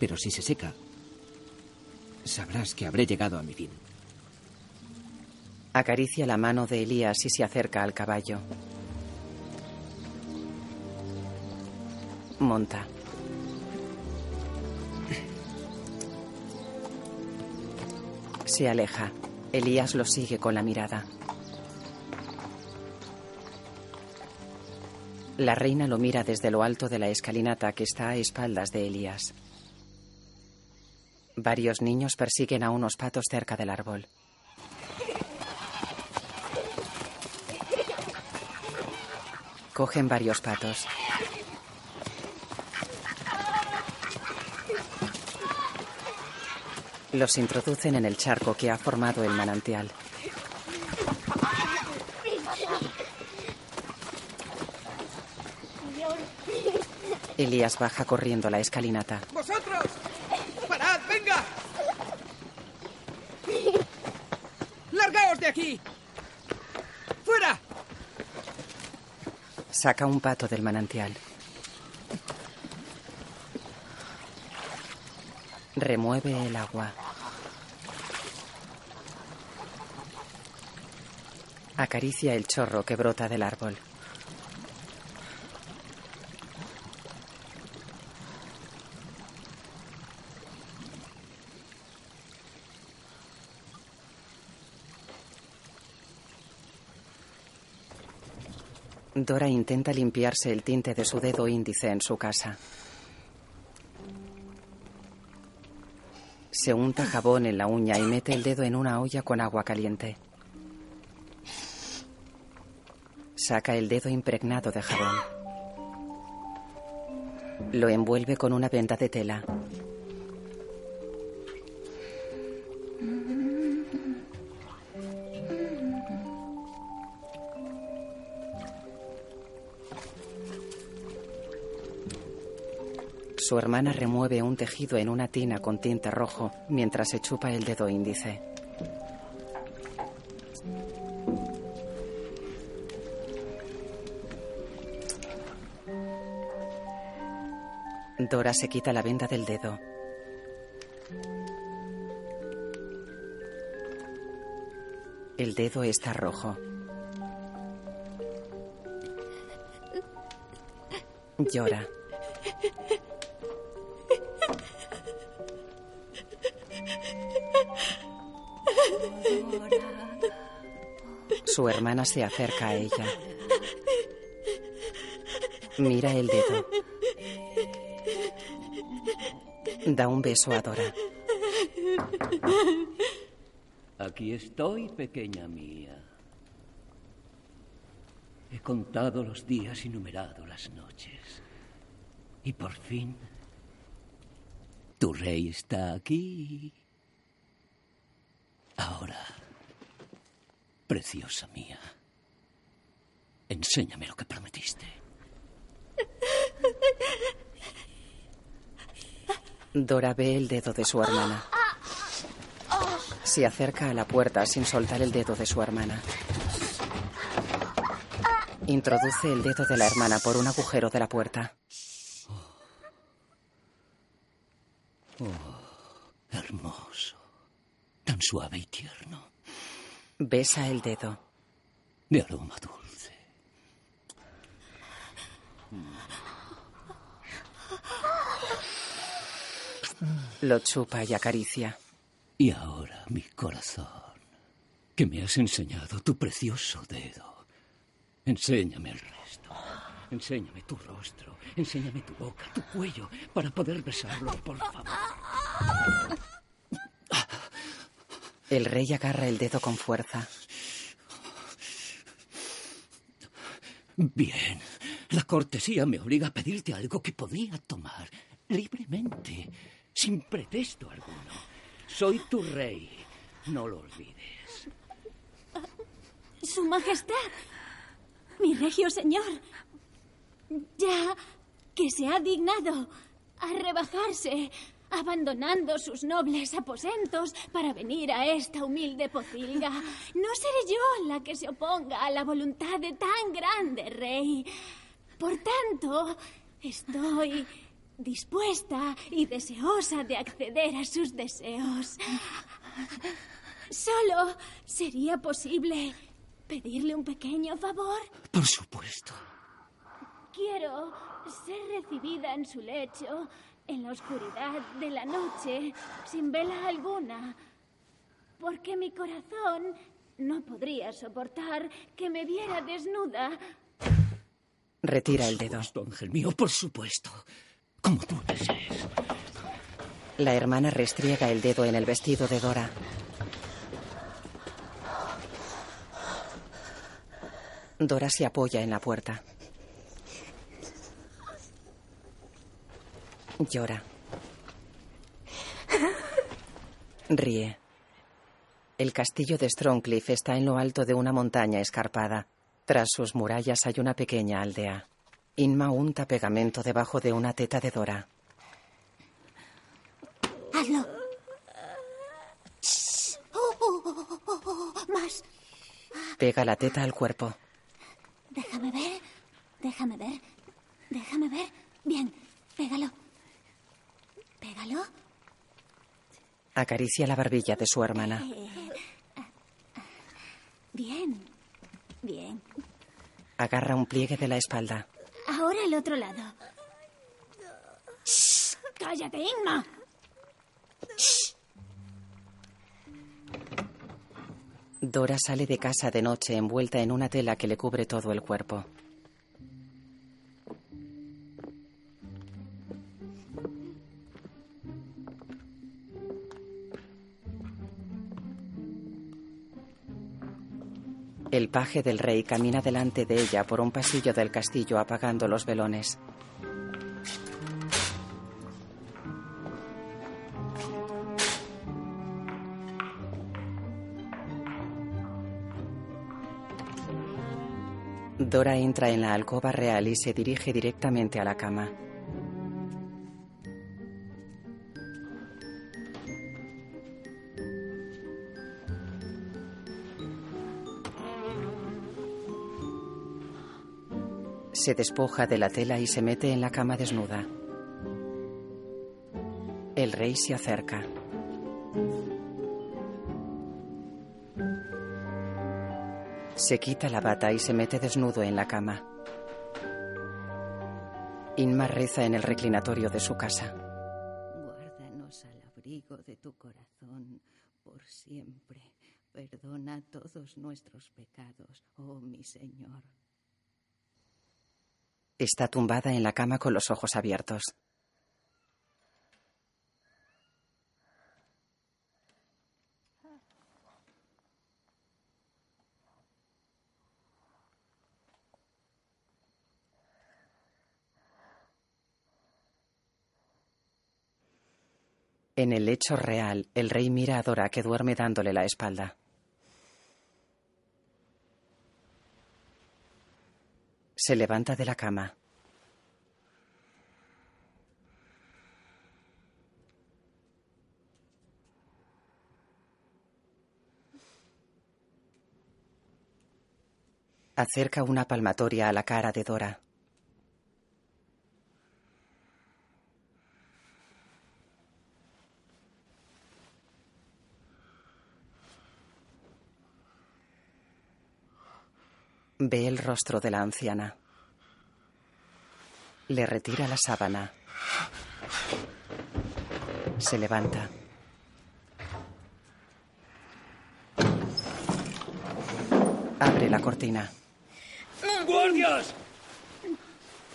Pero si se seca, sabrás que habré llegado a mi fin. Acaricia la mano de Elías y se acerca al caballo. Monta. Se aleja. Elías lo sigue con la mirada. La reina lo mira desde lo alto de la escalinata que está a espaldas de Elías. Varios niños persiguen a unos patos cerca del árbol. Cogen varios patos. Los introducen en el charco que ha formado el manantial. Elías baja corriendo la escalinata. ¡Vosotros! ¡Parad, venga! ¡Largaos de aquí! ¡Fuera! Saca un pato del manantial. Remueve el agua. Acaricia el chorro que brota del árbol. Dora intenta limpiarse el tinte de su dedo índice en su casa. Se unta jabón en la uña y mete el dedo en una olla con agua caliente. Saca el dedo impregnado de jabón. Lo envuelve con una venda de tela. Su hermana remueve un tejido en una tina con tinte rojo mientras se chupa el dedo índice. Dora se quita la venda del dedo. El dedo está rojo. Llora. Su hermana se acerca a ella. Mira el dedo. Da un beso a Dora. Aquí estoy, pequeña mía. He contado los días y numerado las noches. Y por fin, tu rey está aquí. Ahora, preciosa mía, enséñame lo que prometiste. Dora ve el dedo de su hermana. Se acerca a la puerta sin soltar el dedo de su hermana. Introduce el dedo de la hermana por un agujero de la puerta. Oh, hermoso. Tan suave y tierno. Besa el dedo. De aroma dulce. Lo chupa y acaricia. Y ahora, mi corazón, que me has enseñado tu precioso dedo. Enséñame el resto. Enséñame tu rostro. Enséñame tu boca, tu cuello, para poder besarlo, por favor. El rey agarra el dedo con fuerza. Bien. La cortesía me obliga a pedirte algo que podría tomar libremente, sin pretexto alguno. Soy tu rey. No lo olvides. Su Majestad, mi regio señor, ya que se ha dignado a rebajarse, abandonando sus nobles aposentos para venir a esta humilde pocilga, no seré yo la que se oponga a la voluntad de tan grande rey. Por tanto, estoy dispuesta y deseosa de acceder a sus deseos. Solo sería posible pedirle un pequeño favor. Por supuesto. Quiero ser recibida en su lecho en la oscuridad de la noche sin vela alguna, porque mi corazón no podría soportar que me viera desnuda. Retira el dedo. Ángel mío, por supuesto. Como tú desees. La hermana restriega el dedo en el vestido de Dora. Dora se apoya en la puerta. Llora. Ríe. El castillo de Strongcliff está en lo alto de una montaña escarpada. Tras sus murallas hay una pequeña aldea. Inma unta pegamento debajo de una teta de Dora. Hazlo. Shh. Oh, oh, oh, oh, Más. Pega la teta al cuerpo. Déjame ver. Déjame ver. Déjame ver. Bien. Pégalo. Pégalo. Acaricia la barbilla de su hermana. Bien. Bien. Agarra un pliegue de la espalda. Ahora el otro lado. Shh. ¡Cállate, Inma! Dora sale de casa de noche envuelta en una tela que le cubre todo el cuerpo. El paje del rey camina delante de ella por un pasillo del castillo apagando los velones. Dora entra en la alcoba real y se dirige directamente a la cama. Se despoja de la tela y se mete en la cama desnuda. El rey se acerca. Se quita la bata y se mete desnudo en la cama. Inma reza en el reclinatorio de su casa. Guárdanos al abrigo de tu corazón por siempre. Perdona todos nuestros pecados, oh mi Señor. Está tumbada en la cama con los ojos abiertos. En el lecho real, el rey mira a Dora que duerme dándole la espalda. Se levanta de la cama. Acerca una palmatoria a la cara de Dora. Ve el rostro de la anciana. Le retira la sábana. Se levanta. Abre la cortina. ¡Guardias!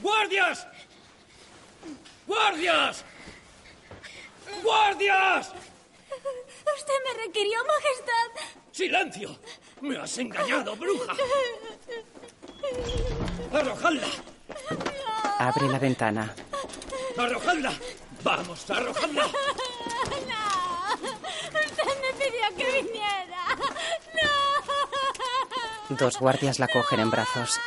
¡Guardias! ¡Guardias! ¡Guardias! Usted me requirió, Majestad. ¡Silencio! ¡Me has engañado, bruja! ¡Arrojadla! Abre la ventana. ¡Arrojadla! ¡Vamos, arrojadla! No. Usted me pidió que viniera. No. Dos guardias la cogen en brazos.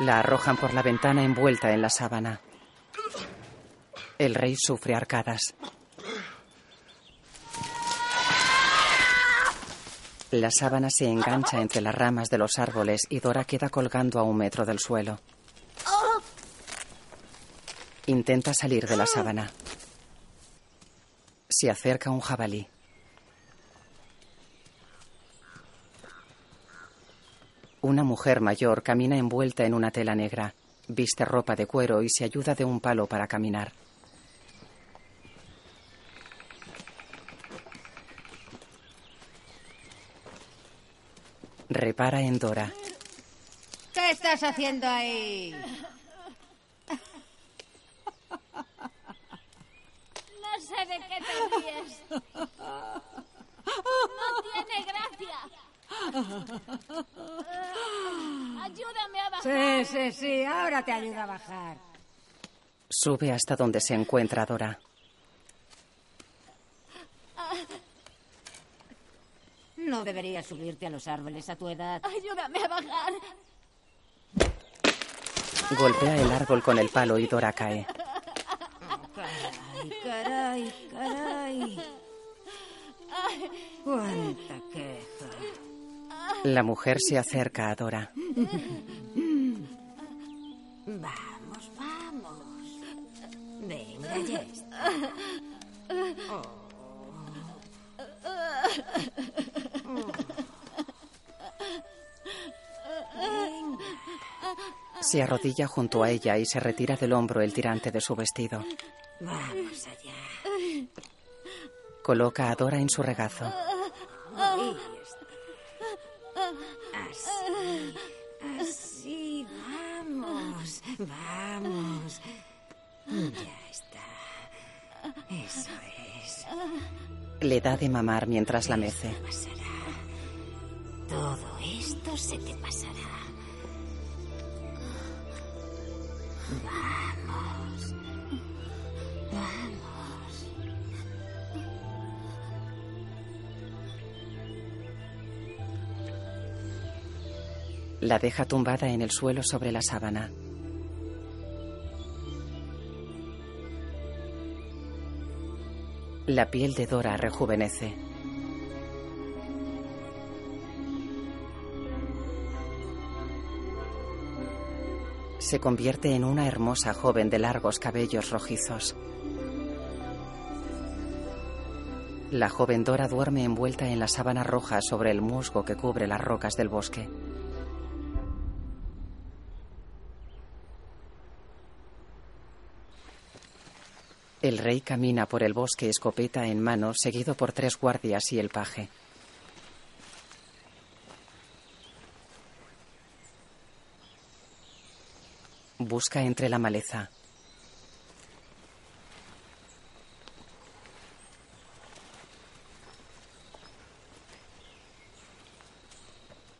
La arrojan por la ventana envuelta en la sábana. El rey sufre arcadas. La sábana se engancha entre las ramas de los árboles y Dora queda colgando a un metro del suelo. Intenta salir de la sábana. Se acerca un jabalí. Una mujer mayor camina envuelta en una tela negra. Viste ropa de cuero y se ayuda de un palo para caminar. Repara en Dora. ¿Qué estás haciendo ahí? No sé de qué te ríes. No tiene gracia. Ayúdame a bajar. Sí, sí, sí, ahora te ayuda a bajar. Sube hasta donde se encuentra Dora. No deberías subirte a los árboles a tu edad. Ayúdame a bajar. Golpea el árbol con el palo y Dora cae. Caray, caray, caray. Cuánta queja. La mujer se acerca a Dora. Vamos, vamos. Venga, ya está. Oh. (laughs) Se arrodilla junto a ella y se retira del hombro el tirante de su vestido. Vamos allá. Coloca a Dora en su regazo. Ahí está. Así. Así. Vamos. Vamos. Ya está. Eso es. Le da de mamar mientras la mece. Todo esto se te pasará. Vamos. Vamos. La deja tumbada en el suelo sobre la sábana. La piel de Dora rejuvenece. Se convierte en una hermosa joven de largos cabellos rojizos. La joven Dora duerme envuelta en la sábana roja sobre el musgo que cubre las rocas del bosque. El rey camina por el bosque escopeta en mano, seguido por tres guardias y el paje. Busca entre la maleza.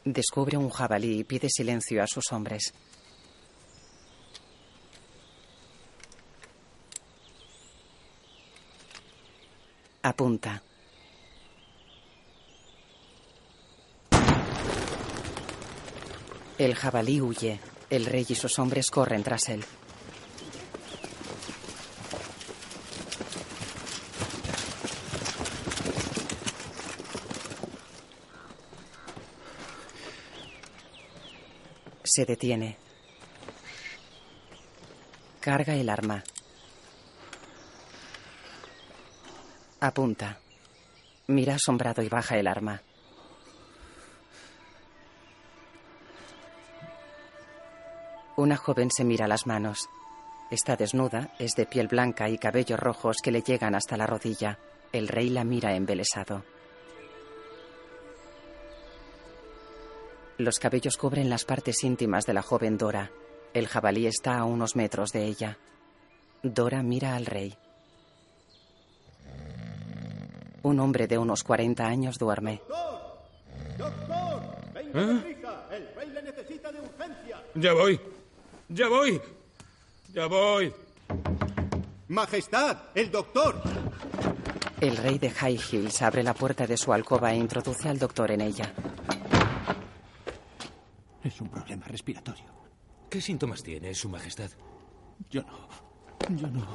Descubre un jabalí y pide silencio a sus hombres. Apunta. El jabalí huye. El rey y sus hombres corren tras él. Se detiene. Carga el arma. Apunta. Mira asombrado y baja el arma. Una joven se mira las manos. Está desnuda, es de piel blanca y cabellos rojos que le llegan hasta la rodilla. El rey la mira embelesado. Los cabellos cubren las partes íntimas de la joven Dora. El jabalí está a unos metros de ella. Dora mira al rey. Un hombre de unos 40 años duerme. ¡Doctor! ¡Venga ¿Eh? ¡El rey le necesita de urgencia! Ya voy. Ya voy. Ya voy. ¡Majestad! ¡El doctor! El rey de High Hills abre la puerta de su alcoba e introduce al doctor en ella. Es un problema respiratorio. ¿Qué síntomas tiene, Su Majestad? Yo no. Yo no.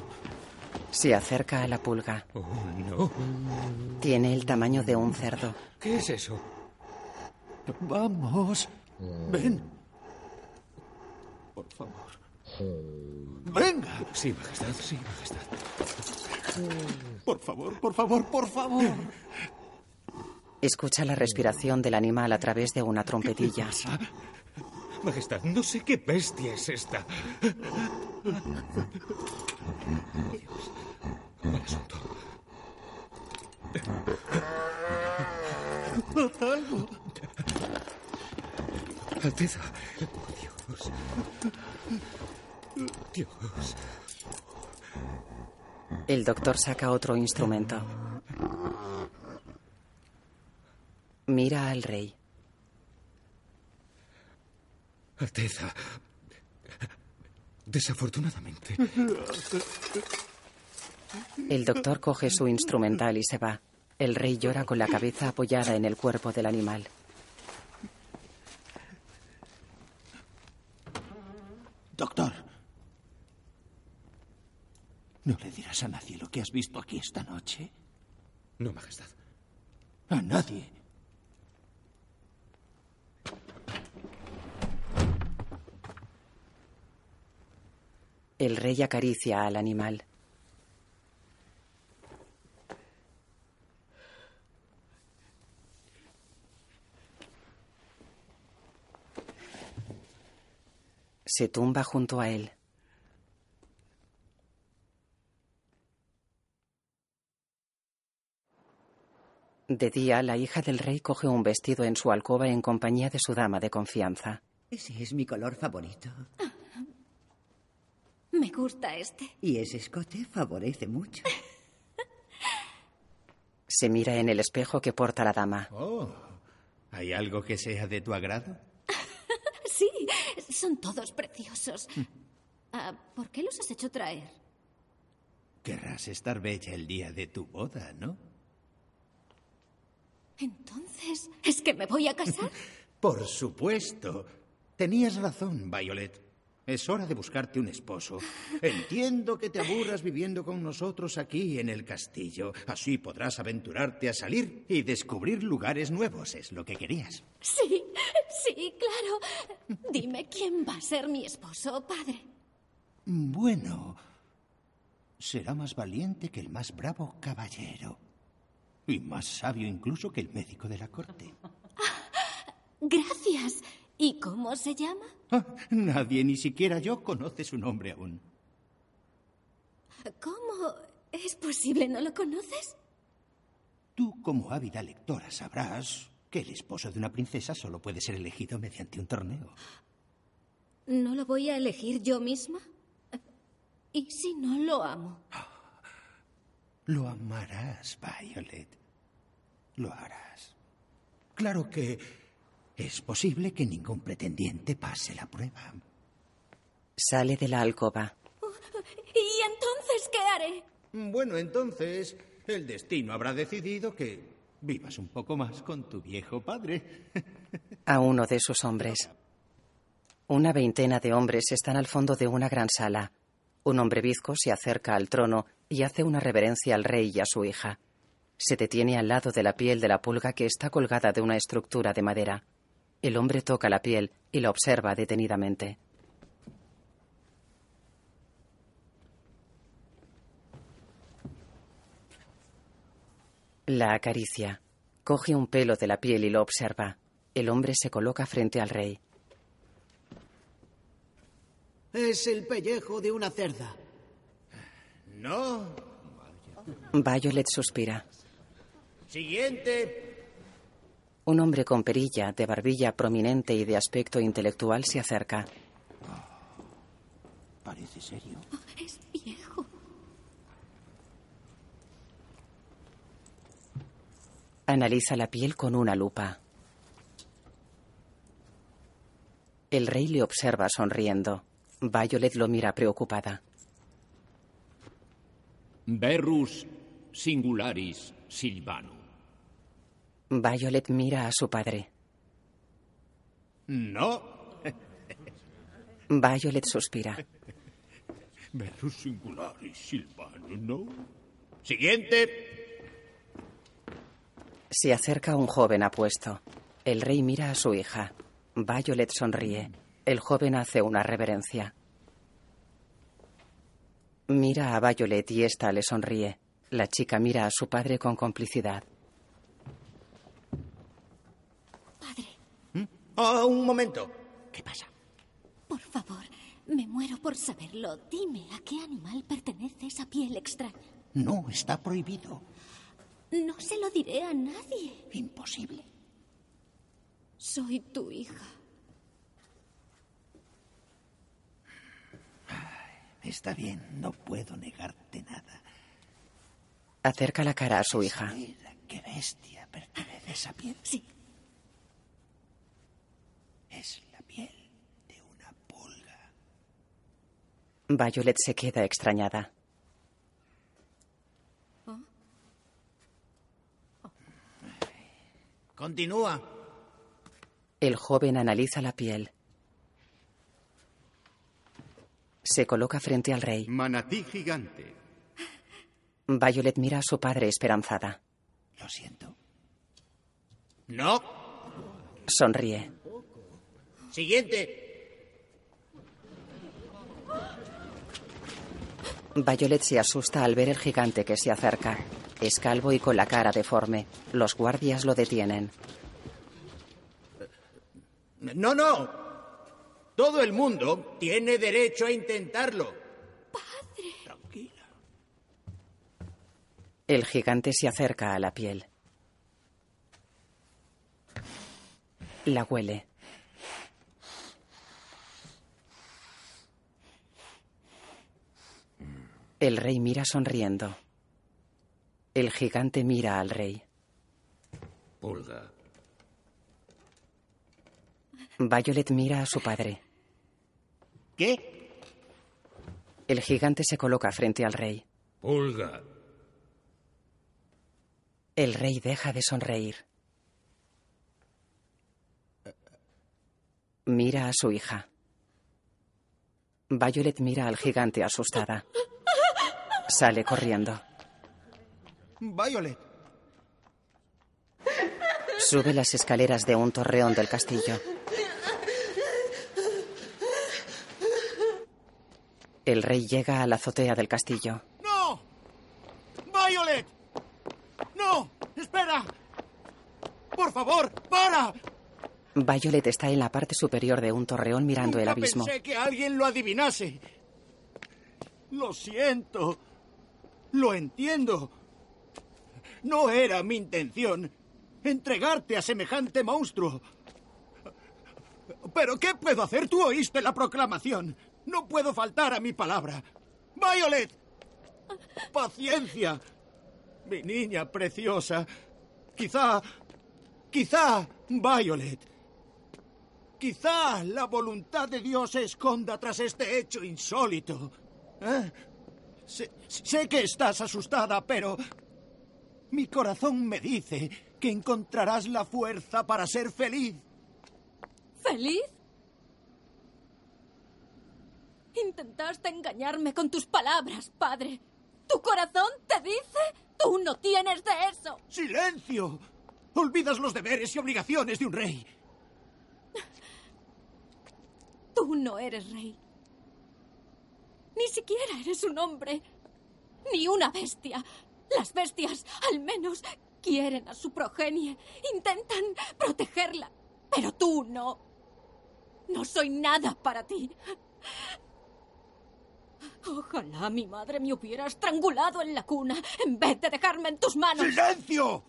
Se acerca a la pulga. Oh, no. Tiene el tamaño de un cerdo. ¿Qué es eso? Vamos. Ven. Por favor. Venga. Sí, Majestad, sí, Majestad. Por favor, por favor, por favor. Escucha la respiración del animal a través de una trompetilla. Majestad, no sé qué bestia es esta. Mal asunto. Haz algo. Alteza. Dios. Dios. El doctor saca otro instrumento. Mira al rey. Alteza. Desafortunadamente. El doctor coge su instrumental y se va. El rey llora con la cabeza apoyada en el cuerpo del animal. Doctor. ¿No le dirás a nadie lo que has visto aquí esta noche? No, Majestad. A nadie. El rey acaricia al animal. Se tumba junto a él. De día, la hija del rey coge un vestido en su alcoba en compañía de su dama de confianza. Ese es mi color favorito. Me gusta este. Y ese escote favorece mucho. Se mira en el espejo que porta la dama. Oh, ¿hay algo que sea de tu agrado? Son todos preciosos. (laughs) Ah, ¿Por qué los has hecho traer? Querrás estar bella el día de tu boda, ¿no? Entonces, ¿es que me voy a casar? (laughs) Por supuesto. Tenías razón, Violet. Es hora de buscarte un esposo. Entiendo que te aburras viviendo con nosotros aquí en el castillo. Así podrás aventurarte a salir y descubrir lugares nuevos. Es lo que querías. Sí, sí, claro. Dime quién va a ser mi esposo, padre. Bueno, será más valiente que el más bravo caballero. Y más sabio incluso que el médico de la corte. Gracias. ¿Y cómo se llama? Ah, nadie, ni siquiera yo, conoce su nombre aún. ¿Cómo es posible? ¿No lo conoces? Tú, como ávida lectora, sabrás que el esposo de una princesa solo puede ser elegido mediante un torneo. ¿No lo voy a elegir yo misma? ¿Y si no lo amo? Lo amarás, Violet. Lo harás. Claro que es posible que ningún pretendiente pase la prueba. Sale de la alcoba. ¿Y entonces qué haré? Bueno, entonces El destino habrá decidido que vivas un poco más con tu viejo padre. (laughs) A uno de sus hombres. Una veintena de hombres están al fondo de una gran sala. Un hombre bizco se acerca al trono y hace una reverencia al rey y a su hija. Se detiene al lado de la piel de la pulga que está colgada de una estructura de madera. El hombre toca la piel y la observa detenidamente. La acaricia. Coge un pelo de la piel y lo observa. El hombre se coloca frente al rey. Es el pellejo de una cerda. No. Violet suspira. Siguiente. Un hombre con perilla, de barbilla prominente y de aspecto intelectual se acerca. Parece serio. Es viejo. Analiza la piel con una lupa. El rey le observa sonriendo. Violet lo mira preocupada. Berrus singularis silvanum. Violet mira a su padre. No. Violet suspira. Berrus singularis silvanum, no. Siguiente. Se acerca un joven apuesto. El rey mira a su hija. Violet sonríe. El joven hace una reverencia. Mira a Violet y ésta le sonríe. La chica mira a su padre con complicidad. Oh, un momento. ¿Qué pasa? Por favor, me muero por saberlo. Dime a qué animal pertenece esa piel extraña. No, está prohibido. No se lo diré a nadie. Imposible. Soy tu hija. Está bien, no puedo negarte nada. Acerca la cara a su hija. Mira, qué bestia pertenece esa piel. Sí. Es la piel de una pulga. Violet se queda extrañada. Continúa. El joven analiza la piel. Se coloca frente al rey. Manatí gigante. Violet mira a su padre esperanzada. Lo siento. No. Sonríe. Siguiente. Violet se asusta al ver el gigante que se acerca. Es calvo y con la cara deforme. Los guardias lo detienen. No, no. Todo el mundo tiene derecho a intentarlo. Tranquila. El gigante se acerca a la piel. La huele. El rey mira sonriendo. El gigante mira al rey. Pulga. Violet mira a su padre. ¿Qué? El gigante se coloca frente al rey. Pulga. El rey deja de sonreír. Mira a su hija. Violet mira al gigante asustada. Sale corriendo. Violet. Sube las escaleras de un torreón del castillo. El rey llega a la azotea del castillo. ¡No! ¡Violet! ¡No! ¡Espera! ¡Por favor, para! Violet está en la parte superior de un torreón mirando el abismo. Pensé que alguien lo adivinase. Lo siento. Lo entiendo. No era mi intención entregarte a semejante monstruo. Pero ¿qué puedo hacer? Tú oíste la proclamación. No puedo faltar a mi palabra. Violet. Paciencia. Mi niña preciosa. Quizá... Quizá, Violet. Quizá la voluntad de Dios se esconda tras este hecho insólito. ¿Eh? Sé, sé que estás asustada, pero... Mi corazón me dice que encontrarás la fuerza para ser feliz. ¿Feliz? Intentaste engañarme con tus palabras, padre. ¿Tu corazón te dice? Tú no tienes de eso. ¡Silencio! Olvidas los deberes y obligaciones de un rey. Tú no eres rey. Ni siquiera eres un hombre. Ni una bestia. Las bestias, al menos, quieren a su progenie. Intentan protegerla. Pero tú no. No soy nada para ti. Ojalá mi madre me hubiera estrangulado en la cuna en vez de dejarme en tus manos. ¡Silencio!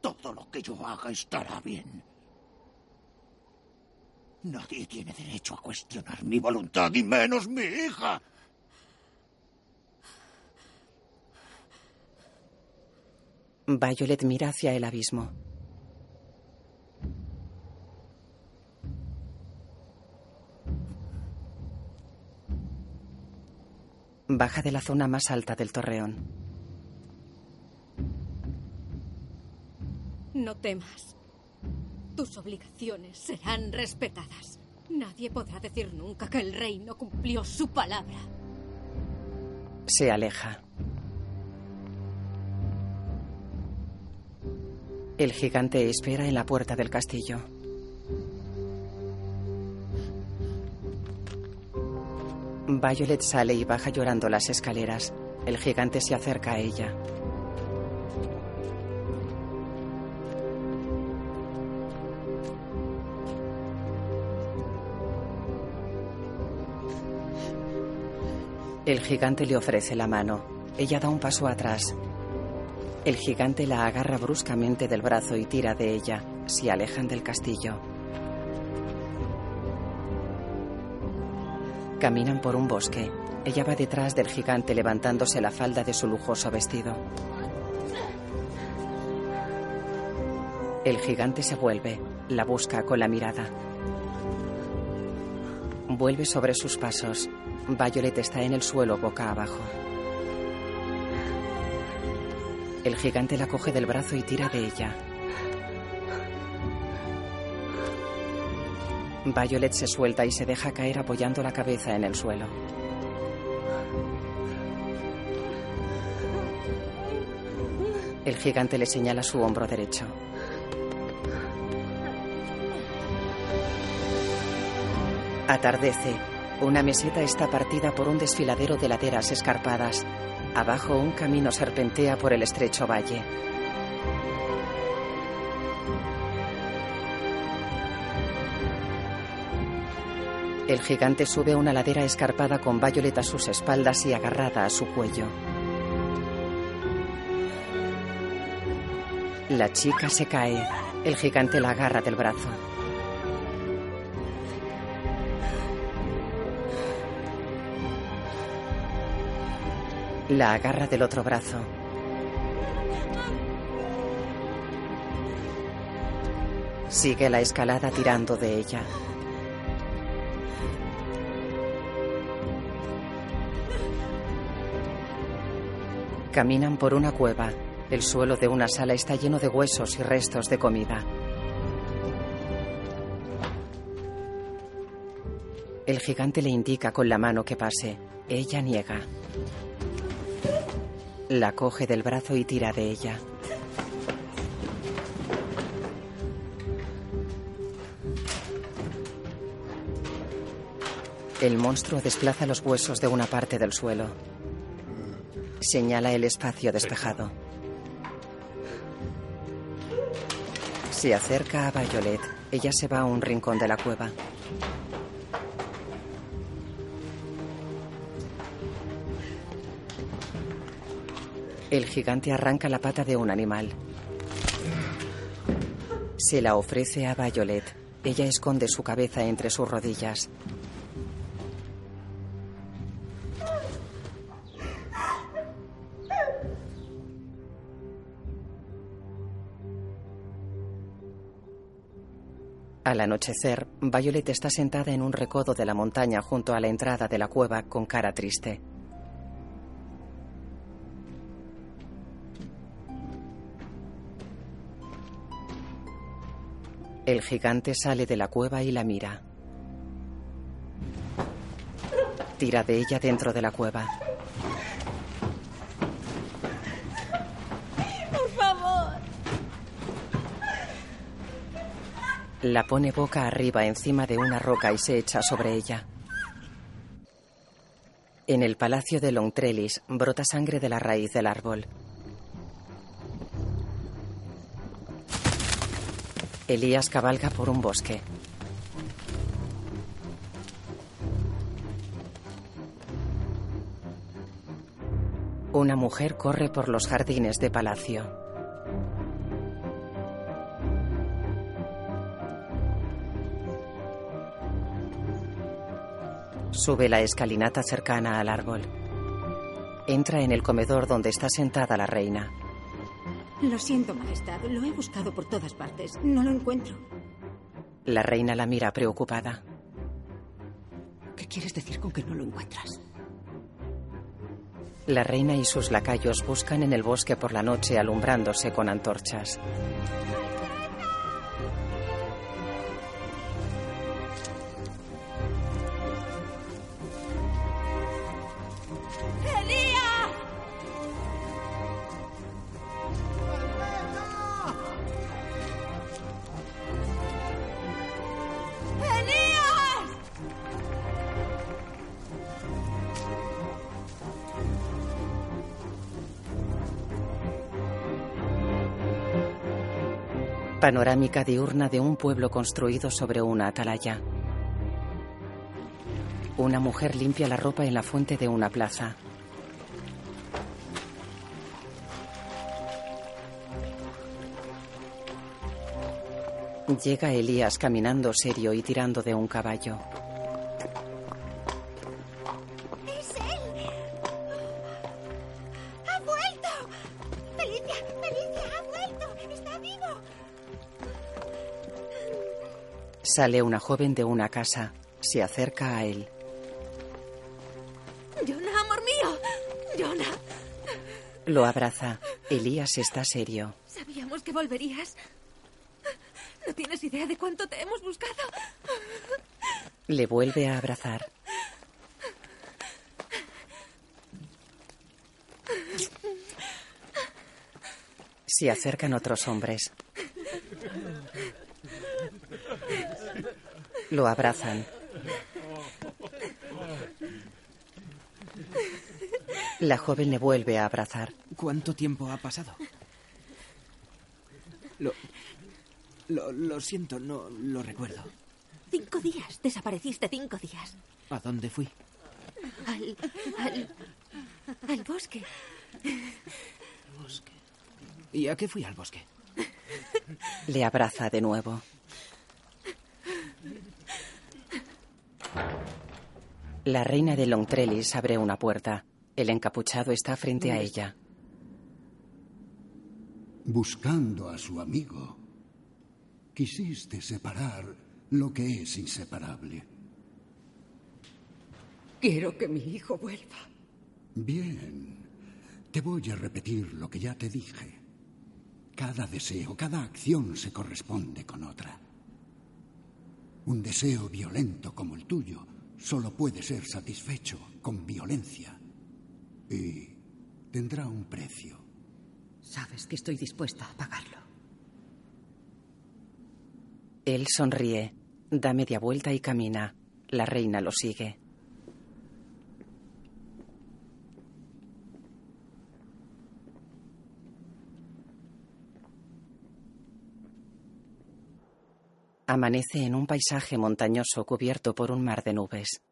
Todo lo que yo haga estará bien. Nadie tiene derecho a cuestionar mi voluntad, y menos mi hija. Violet mira hacia el abismo. Baja de la zona más alta del torreón. No temas. Tus obligaciones serán respetadas. Nadie podrá decir nunca que el rey no cumplió su palabra. Se aleja. El gigante espera en la puerta del castillo. Violet sale y baja llorando las escaleras. El gigante se acerca a ella. El gigante le ofrece la mano. Ella da un paso atrás. El gigante la agarra bruscamente del brazo y tira de ella. Se alejan del castillo. Caminan por un bosque. Ella va detrás del gigante levantándose la falda de su lujoso vestido. El gigante se vuelve, la busca con la mirada. Vuelve sobre sus pasos. Violet está en el suelo boca abajo. El gigante la coge del brazo y tira de ella. Violet se suelta y se deja caer apoyando la cabeza en el suelo. El gigante le señala su hombro derecho. Atardece. Una meseta está partida por un desfiladero de laderas escarpadas. Abajo un camino serpentea por el estrecho valle. El gigante sube una ladera escarpada con Violet a sus espaldas y agarrada a su cuello. La chica se cae. El gigante la agarra del brazo. La agarra del otro brazo. Sigue la escalada tirando de ella. Caminan por una cueva. El suelo de una sala está lleno de huesos y restos de comida. El gigante le indica con la mano que pase. Ella niega. La coge del brazo y tira de ella. El monstruo desplaza los huesos de una parte del suelo. Señala el espacio despejado. Se acerca a Violet. Ella se va a un rincón de la cueva. El gigante arranca la pata de un animal. Se la ofrece a Violet. Ella esconde su cabeza entre sus rodillas. Al anochecer, Violet está sentada en un recodo de la montaña junto a la entrada de la cueva con cara triste. El gigante sale de la cueva y la mira. Tira de ella dentro de la cueva. Por favor. La pone boca arriba encima de una roca y se echa sobre ella. En el palacio de Longtrelis brota sangre de la raíz del árbol. Elías cabalga por un bosque. Una mujer corre por los jardines de palacio. Sube la escalinata cercana al árbol. Entra en el comedor donde está sentada la reina. Lo siento, Majestad. Lo he buscado por todas partes. No lo encuentro. La reina la mira preocupada. ¿Qué quieres decir con que no lo encuentras? La reina y sus lacayos buscan en el bosque por la noche alumbrándose con antorchas. Panorámica diurna de un pueblo construido sobre una atalaya. Una mujer limpia la ropa en la fuente de una plaza. Llega Elías caminando serio y tirando de un caballo. Sale una joven de una casa. Se acerca a él. ¡Jonah, amor mío! ¡Jonah! Lo abraza. Elías está serio. Sabíamos que volverías. No tienes idea de cuánto te hemos buscado. Le vuelve a abrazar. Se acercan otros hombres. Lo abrazan. La joven le vuelve a abrazar. ¿Cuánto tiempo ha pasado? Lo, lo, lo siento, no lo recuerdo. Cinco días. Desapareciste cinco días. ¿A dónde fui? Al. al. al bosque. ¿Y a qué fui al bosque? Le abraza de nuevo. La reina de Longtrelis abre una puerta. El encapuchado está frente a ella. Buscando a su amigo, quisiste separar lo que es inseparable. Quiero que mi hijo vuelva. Bien, te voy a repetir lo que ya te dije. Cada deseo, cada acción se corresponde con otra. Un deseo violento como el tuyo solo puede ser satisfecho con violencia. Y tendrá un precio. Sabes que estoy dispuesta a pagarlo. Él sonríe, da media vuelta y camina. La reina lo sigue. Amanece en un paisaje montañoso cubierto por un mar de nubes.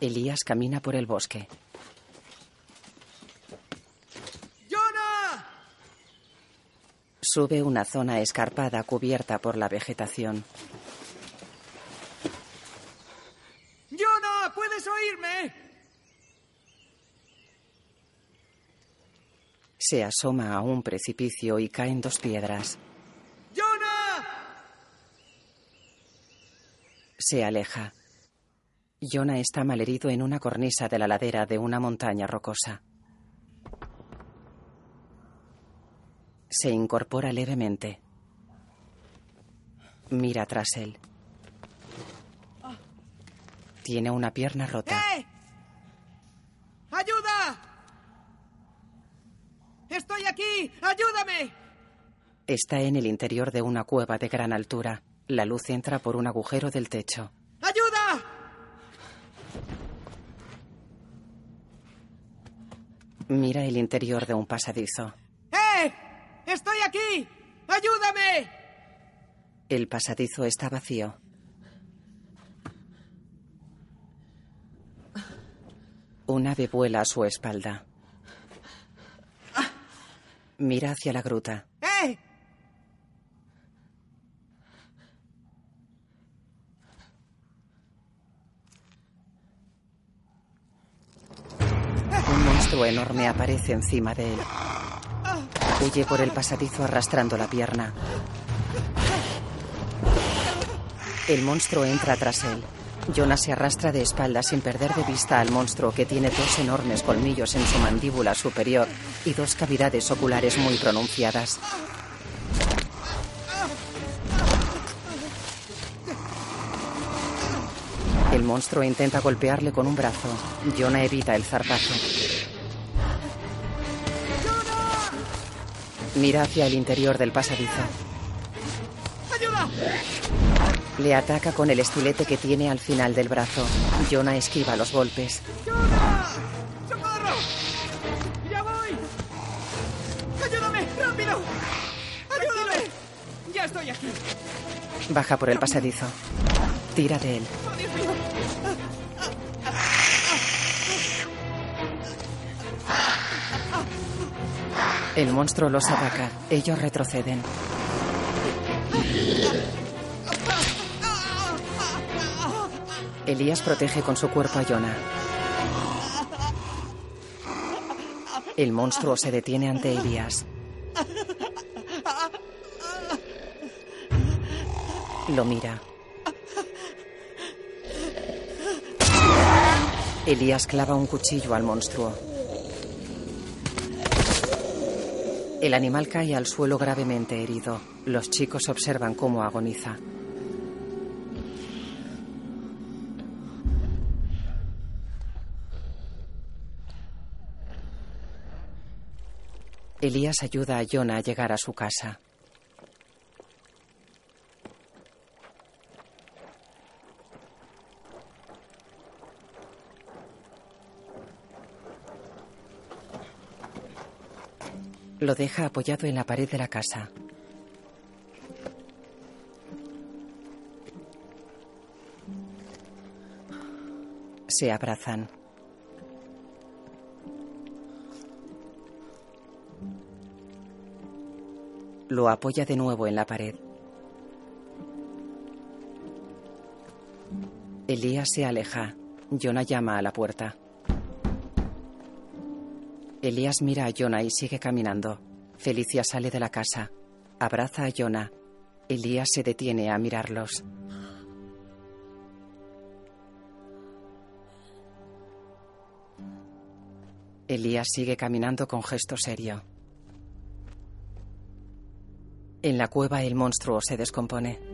Elías camina por el bosque. ¡Jonah! Sube una zona escarpada cubierta por la vegetación. ¡Jonah! ¿Puedes oírme? Se asoma a un precipicio y caen dos piedras. ¡Jonah! Se aleja. Jonah está malherido en una cornisa de la ladera de una montaña rocosa. Se incorpora levemente. Mira tras él. Tiene una pierna rota. ¡Eh! ¡Ayuda! ¡Estoy aquí! ¡Ayúdame! Está en el interior de una cueva de gran altura. La luz entra por un agujero del techo. ¡Ayuda! Mira el interior de un pasadizo. ¡Eh! ¡Estoy aquí! ¡Ayúdame! El pasadizo está vacío. Un ave vuela a su espalda. Mira hacia la gruta. ¡Eh! Un monstruo enorme aparece encima de él. Huye por el pasadizo arrastrando la pierna. El monstruo entra tras él. Jonah se arrastra de espaldas sin perder de vista al monstruo que tiene dos enormes colmillos en su mandíbula superior y dos cavidades oculares muy pronunciadas. El monstruo intenta golpearle con un brazo. Jonah evita el zarpazo. Mira hacia el interior del pasadizo. ¡Ayuda! Le ataca con el estilete que tiene al final del brazo. Jonah esquiva los golpes. ¡Ayuda! ¡Socorro! ¡Ya voy! ¡Ayúdame! ¡Rápido! ¡Ayúdame! ¡Ya estoy aquí! Baja por el pasadizo. Tira de él. ¡Oh, Dios mío! El monstruo los ataca. Ellos retroceden. Elías protege con su cuerpo a Jonah. El monstruo se detiene ante Elías. Lo mira. Elías clava un cuchillo al monstruo. El animal cae al suelo gravemente herido. Los chicos observan cómo agoniza. Elías ayuda a Jonah a llegar a su casa. Lo deja apoyado en la pared de la casa. Se abrazan. Lo apoya de nuevo en la pared. Elías se aleja. Jonah llama a la puerta. Elías mira a Jonah y sigue caminando. Felicia sale de la casa. Abraza a Jonah. Elías se detiene a mirarlos. Elías sigue caminando con gesto serio. En la cueva el monstruo se descompone.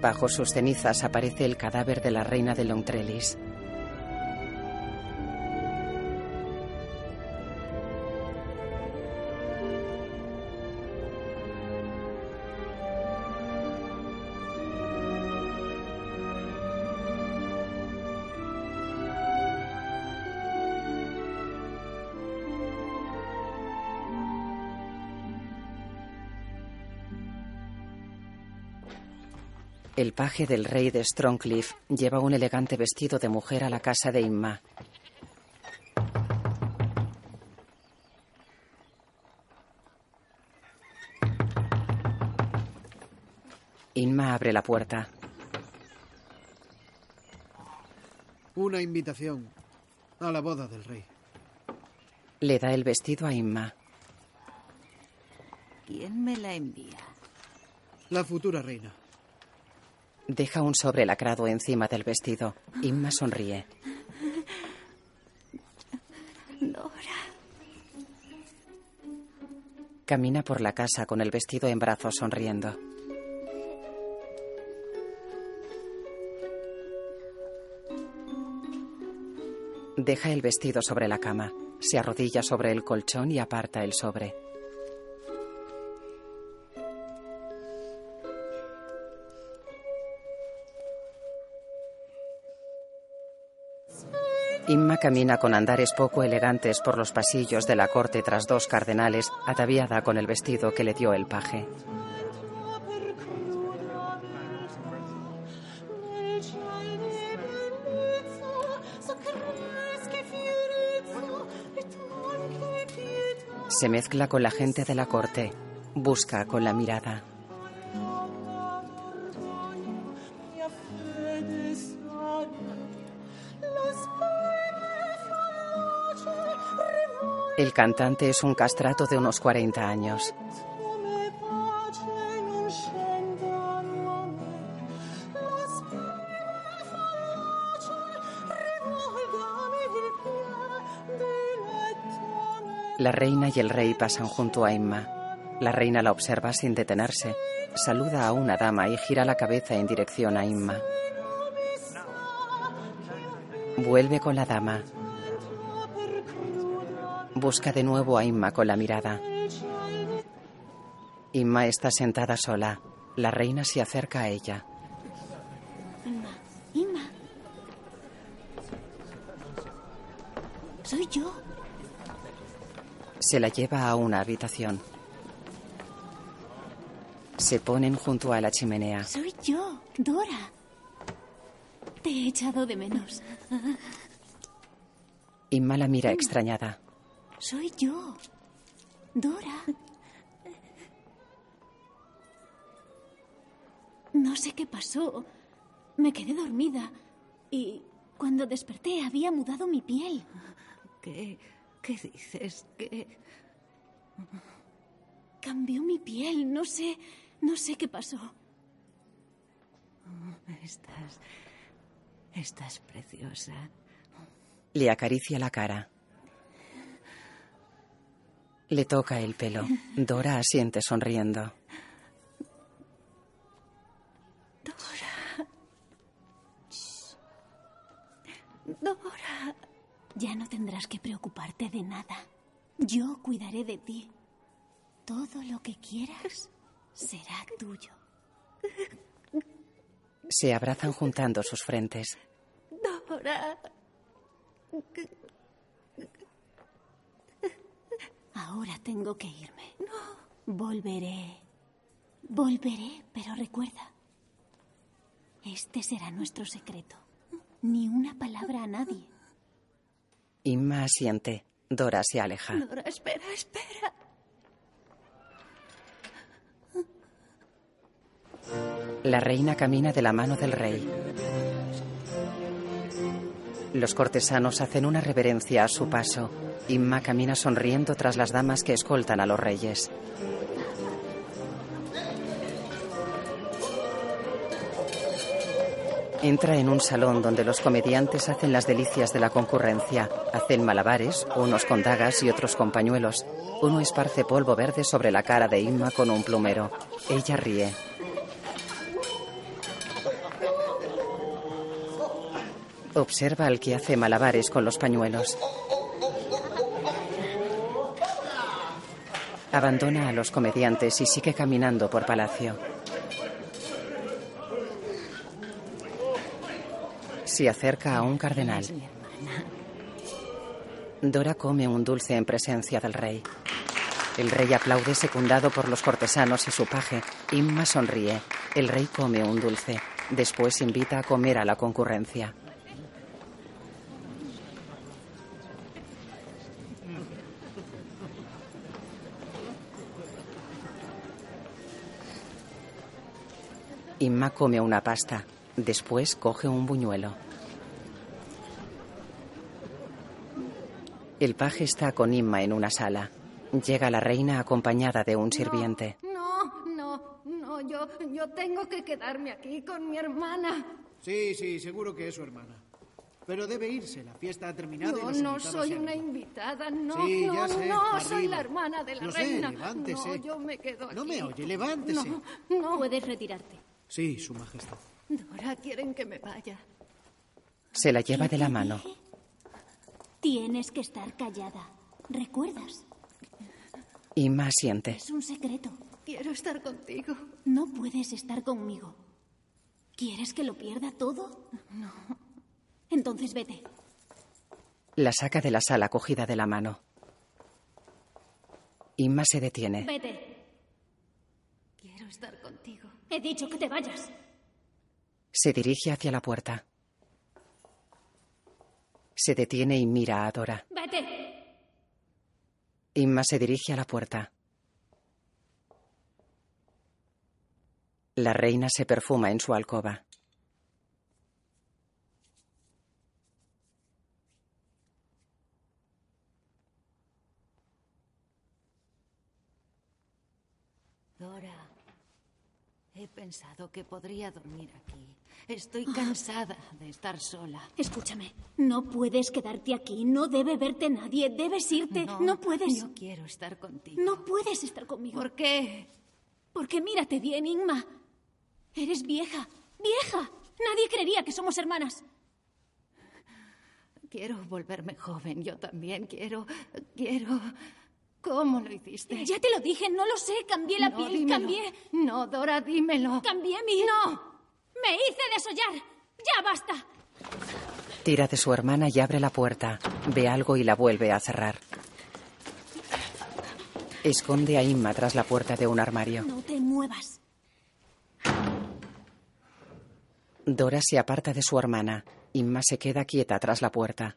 Bajo sus cenizas aparece el cadáver de la reina de Longtrelis. El paje del rey de Strongcliff lleva un elegante vestido de mujer a la casa de Inma. Inma abre la puerta. Una invitación a la boda del rey. Le da el vestido a Inma. ¿Quién me la envía? La futura reina. Deja un sobre lacrado encima del vestido. Inma sonríe. Dora. Camina por la casa con el vestido en brazos sonriendo. Deja el vestido sobre la cama. Se arrodilla sobre el colchón y aparta el sobre. Inma camina con andares poco elegantes por los pasillos de la corte tras dos cardenales, ataviada con el vestido que le dio el paje. Se mezcla con la gente de la corte. Busca con la mirada. El cantante es un castrato de unos 40 años. La reina y el rey pasan junto a Emma. La reina la observa sin detenerse. Saluda a una dama y gira la cabeza en dirección a Inma. Vuelve con la dama. Busca de nuevo a Inma con la mirada. Inma está sentada sola. La reina se acerca a ella. Inma, Inma. Soy yo. Se la lleva a una habitación. Se ponen junto a la chimenea. Soy yo, Dora. Te he echado de menos. Inma la mira extrañada. Soy yo, Dora. No sé qué pasó. Me quedé dormida y cuando desperté había mudado mi piel. ¿Qué, qué dices? ¿Qué? Cambió mi piel. No sé, no sé qué pasó. Estás. Estás preciosa. Le acaricia la cara. Le toca el pelo. Dora asiente sonriendo. Dora. Dora. Ya no tendrás que preocuparte de nada. Yo cuidaré de ti. Todo lo que quieras será tuyo. Se abrazan juntando sus frentes. Dora. Ahora tengo que irme. No. Volveré. Volveré, pero recuerda. Este será nuestro secreto. Ni una palabra a nadie. Inma asiente. Dora se aleja. Dora, espera, espera. La reina camina de la mano del rey. Los cortesanos hacen una reverencia a su paso. Inma camina sonriendo tras las damas que escoltan a los reyes. Entra en un salón donde los comediantes hacen las delicias de la concurrencia. Hacen malabares, unos con dagas y otros con pañuelos. Uno esparce polvo verde sobre la cara de Inma con un plumero. Ella ríe. Observa al que hace malabares con los pañuelos. Abandona a los comediantes y sigue caminando por palacio. Se acerca a un cardenal. Dora come un dulce en presencia del rey. El rey aplaude secundado por los cortesanos y su paje. Inma sonríe. El rey come un dulce. Después invita a comer a la concurrencia. Inma come una pasta. Después coge un buñuelo. El paje está con Inma en una sala. Llega la reina acompañada de un sirviente. No, no, no, yo. Yo tengo que quedarme aquí con mi hermana. Sí, sí, seguro que es su hermana. Pero debe irse, la fiesta ha terminado y No, soy una invitada, no, Sí, no, ya sé, no, soy la hermana de la Lo sé, reina. levántese. No, yo me quedo aquí. No me oye, levántese. No, no. Puedes retirarte. Sí, su majestad. Dora, quieren que me vaya. Se la lleva de la mano. Tienes que estar callada. ¿Recuerdas? Inma asiente. Es un secreto. Quiero estar contigo. No puedes estar conmigo. ¿Quieres que lo pierda todo? No. Entonces vete. La saca de la sala cogida de la mano. Inma se detiene. Vete. Quiero estar contigo. He dicho que te vayas. Se dirige hacia la puerta. Se detiene y mira a Dora. Vete. Inma se dirige a la puerta. La reina se perfuma en su alcoba. Dora, he pensado que podría dormir aquí. Estoy cansada de estar sola. Escúchame. No puedes quedarte aquí. No debe verte nadie. Debes irte. No, puedes. Yo quiero estar contigo. No puedes estar conmigo. ¿Por qué? Porque mírate bien, Inma. Eres vieja. ¡Vieja! Nadie creería que somos hermanas. Quiero volverme joven. Yo también quiero. Quiero. ¿Cómo lo hiciste? Ya te lo dije, no lo sé. Cambié la No, piel, dímelo. cambié. No, Dora, dímelo. Cambié mi. ¡No! Me hice desollar. ¡Ya basta! Tira de su hermana y abre la puerta. Ve algo y la vuelve a cerrar. Esconde a Inma tras la puerta de un armario. No te muevas. Dora se aparta de su hermana. Inma se queda quieta tras la puerta.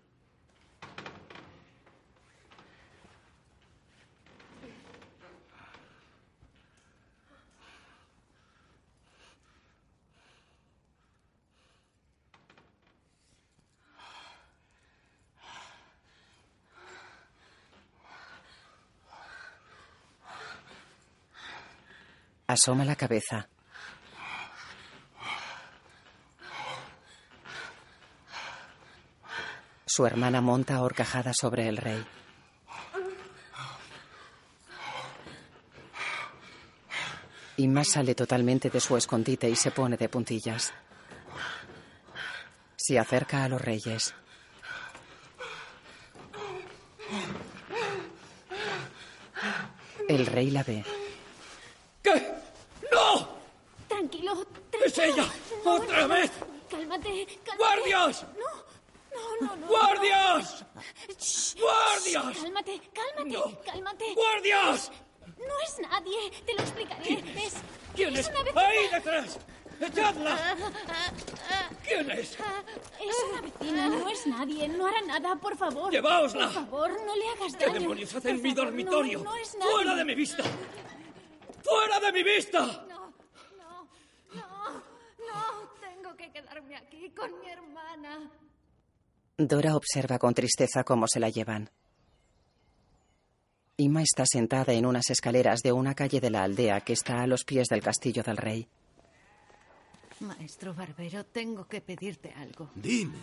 Asoma la cabeza. Su hermana monta horcajada sobre el rey. Inma sale totalmente de su escondite y se pone de puntillas. Se acerca a los reyes. El rey la ve. ¿Qué? ¡No! Tranquilo, ¡Es ella! ¡Otra vez! Cálmate, cálmate. ¡Guardias! No, no, no, no. ¡Guardias! Shh, ¡Guardias! shh, Cálmate, cálmate, cálmate. ¡Guardias! No es nadie, te lo explicaré. Es, ¿Quién es? una vecina. ¡Ahí detrás! ¡Echadla! ¿Quién es? Es una vecina, no es nadie. No hará nada, por favor. ¡Lleváosla! Por favor, no le hagas ¿Qué daño. demonios hace en mi dormitorio? No, no es nadie. ¡Fuera de mi vista! ¡Fuera de mi vista! No, no, no. Tengo que quedarme aquí con mi hermana. Dora observa con tristeza cómo se la llevan. Inma está sentada en unas escaleras de una calle de la aldea que está a los pies del castillo del rey. Maestro Barbero, tengo que pedirte algo. Dime.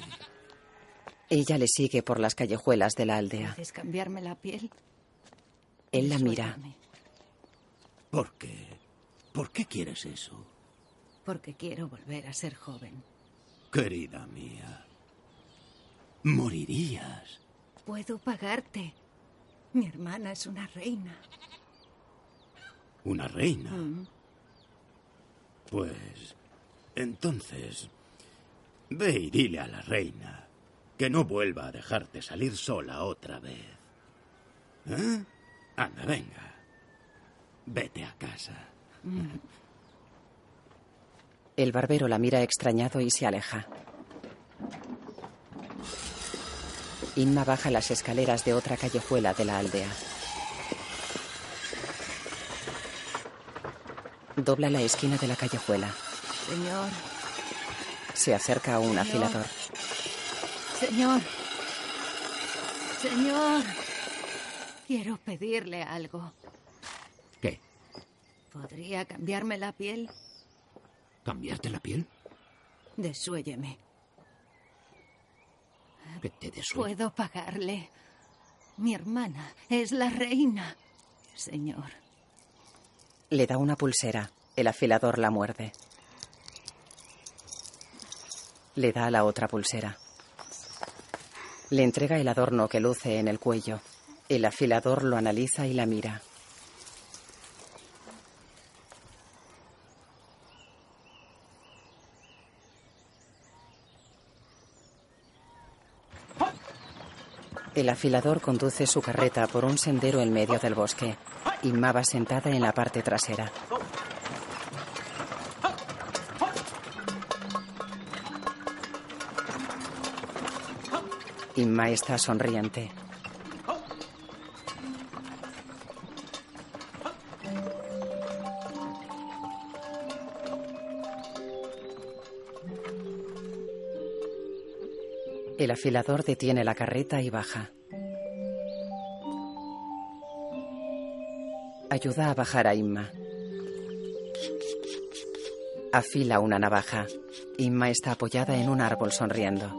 Ella le sigue por las callejuelas de la aldea. ¿Puedes cambiarme la piel? Él la mira. Suéltame, ¿Por qué? ¿Por qué quieres eso? Porque quiero volver a ser joven. Querida mía. Morirías. Puedo pagarte. Mi hermana es una reina. ¿Una reina? Mm. Pues... Entonces... Ve y dile a la reina que no vuelva a dejarte salir sola otra vez. ¿Eh? Anda, venga. Vete a casa. El barbero la mira extrañado y se aleja. Inma baja las escaleras de otra callejuela de la aldea. Dobla la esquina de la callejuela. Señor, Se acerca a un Señor. afilador. señor. Señor. Quiero pedirle algo. ¿Qué? ¿Podría cambiarme la piel? ¿Cambiarte la piel? Desuélleme. Que te desuelle. Puedo pagarle. Mi hermana es la reina, señor. Le da una pulsera. El afilador la muerde. Le da la otra pulsera. Le entrega el adorno que luce en el cuello. El afilador lo analiza y la mira. El afilador conduce su carreta por un sendero en medio del bosque. Inma va sentada en la parte trasera. Inma está sonriente. El afilador detiene la carreta y baja. Ayuda a bajar a Inma. Afila una navaja. Inma está apoyada en un árbol sonriendo.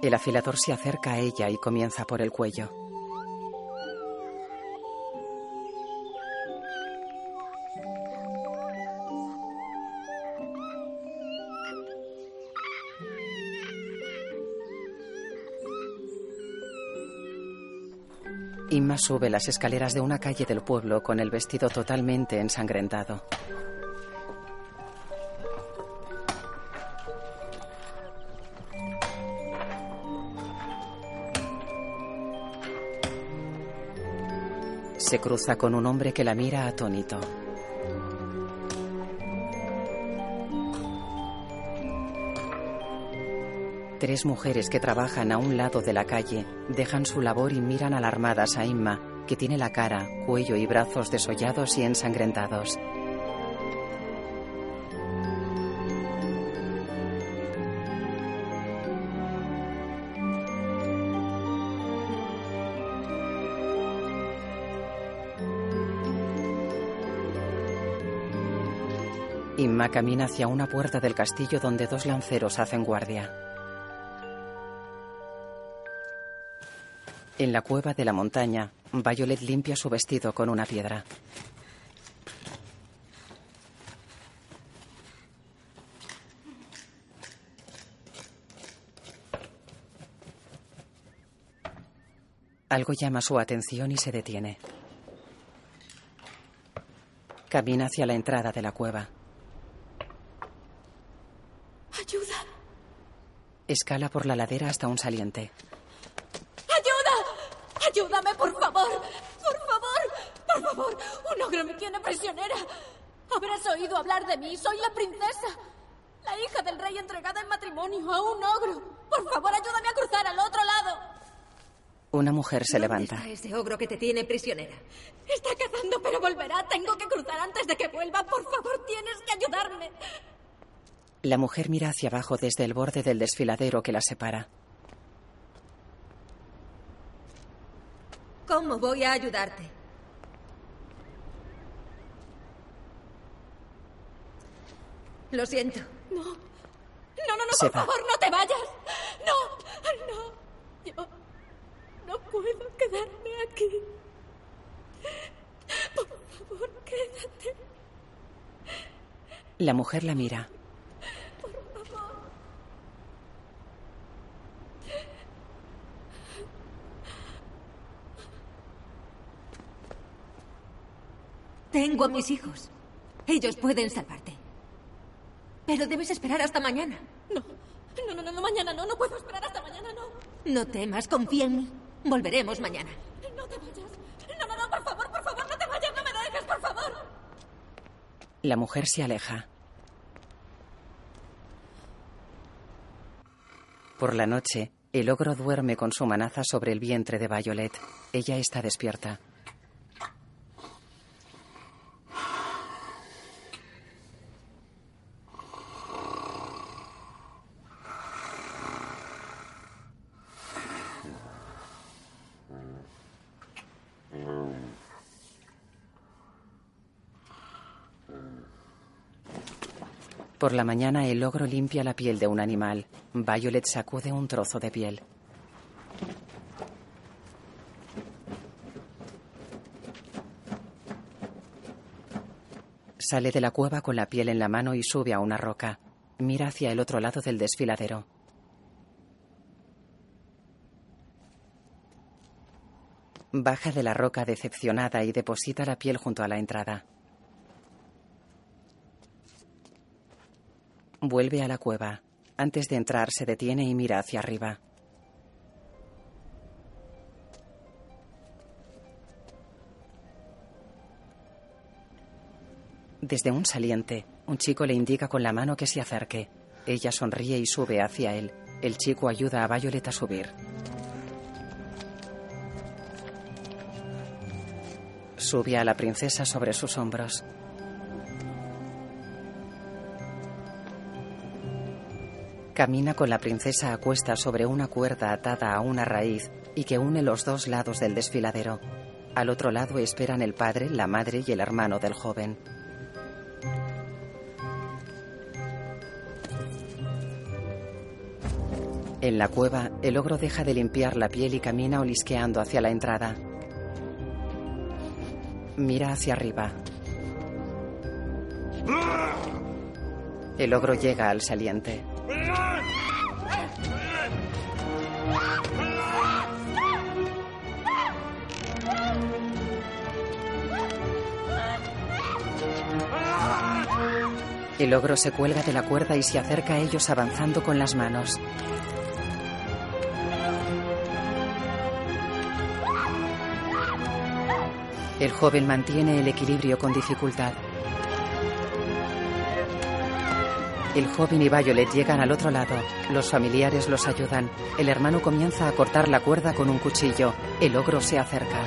El afilador se acerca a ella y comienza por el cuello. Sube las escaleras de una calle del pueblo con el vestido totalmente ensangrentado. Se cruza con un hombre que la mira atónito. Tres mujeres que trabajan a un lado de la calle dejan su labor y miran alarmadas a Inma, que tiene la cara, cuello y brazos desollados y ensangrentados. Inma camina hacia una puerta del castillo donde dos lanceros hacen guardia. En la cueva de la montaña, Violet limpia su vestido con una piedra. Algo llama su atención y se detiene. Camina hacia la entrada de la cueva. ¡Ayuda! Escala por la ladera hasta un saliente. ¡Ayuda! ¡Ayúdame, por favor! ¡Por favor! ¡Por favor! ¡Un ogro me tiene prisionera! Habrás oído hablar de mí. Soy la princesa. La hija del rey entregada en matrimonio a un ogro. Por favor, ayúdame a cruzar al otro lado. Una mujer se levanta. Está ese ogro que te tiene prisionera. Está cazando, pero volverá. Tengo que cruzar antes de que vuelva. Por favor, tienes que ayudarme. La mujer mira hacia abajo desde el borde del desfiladero que la separa. ¿Cómo voy a ayudarte? Lo siento. No. No, no, no, Se por va. favor, no te vayas. No, no. Yo no puedo quedarme aquí. Por favor, quédate. La mujer la mira. Por favor. Tengo a mis hijos. Ellos pueden salvarte. Pero debes esperar hasta mañana. No, no, no, no, mañana no. No puedo esperar hasta mañana, no. No temas, confía en mí. Volveremos mañana. No te vayas. No, no, no, por favor, por favor, no te vayas. No me dejes, por favor. La mujer se aleja. Por la noche, el ogro duerme con su manaza sobre el vientre de Violet. Ella está despierta. Por la mañana el ogro limpia la piel de un animal. Violet sacude un trozo de piel. Sale de la cueva con la piel en la mano y sube a una roca. Mira hacia el otro lado del desfiladero. Baja de la roca decepcionada y deposita la piel junto a la entrada. Vuelve a la cueva. Antes de entrar se detiene y mira hacia arriba. Desde un saliente, un chico le indica con la mano que se acerque. Ella sonríe y sube hacia él. El chico ayuda a Violet a subir. Sube a la princesa sobre sus hombros. Camina con la princesa a cuesta sobre una cuerda atada a una raíz y que une los dos lados del desfiladero. Al otro lado esperan el padre, la madre y el hermano del joven. En la cueva, el ogro deja de limpiar la piel y camina olisqueando hacia la entrada. Mira hacia arriba. El ogro llega al saliente. El ogro se cuelga de la cuerda y se acerca a ellos avanzando con las manos. El joven mantiene el equilibrio con dificultad. El joven y Violet llegan al otro lado. Los familiares los ayudan. El hermano comienza a cortar la cuerda con un cuchillo. El ogro se acerca.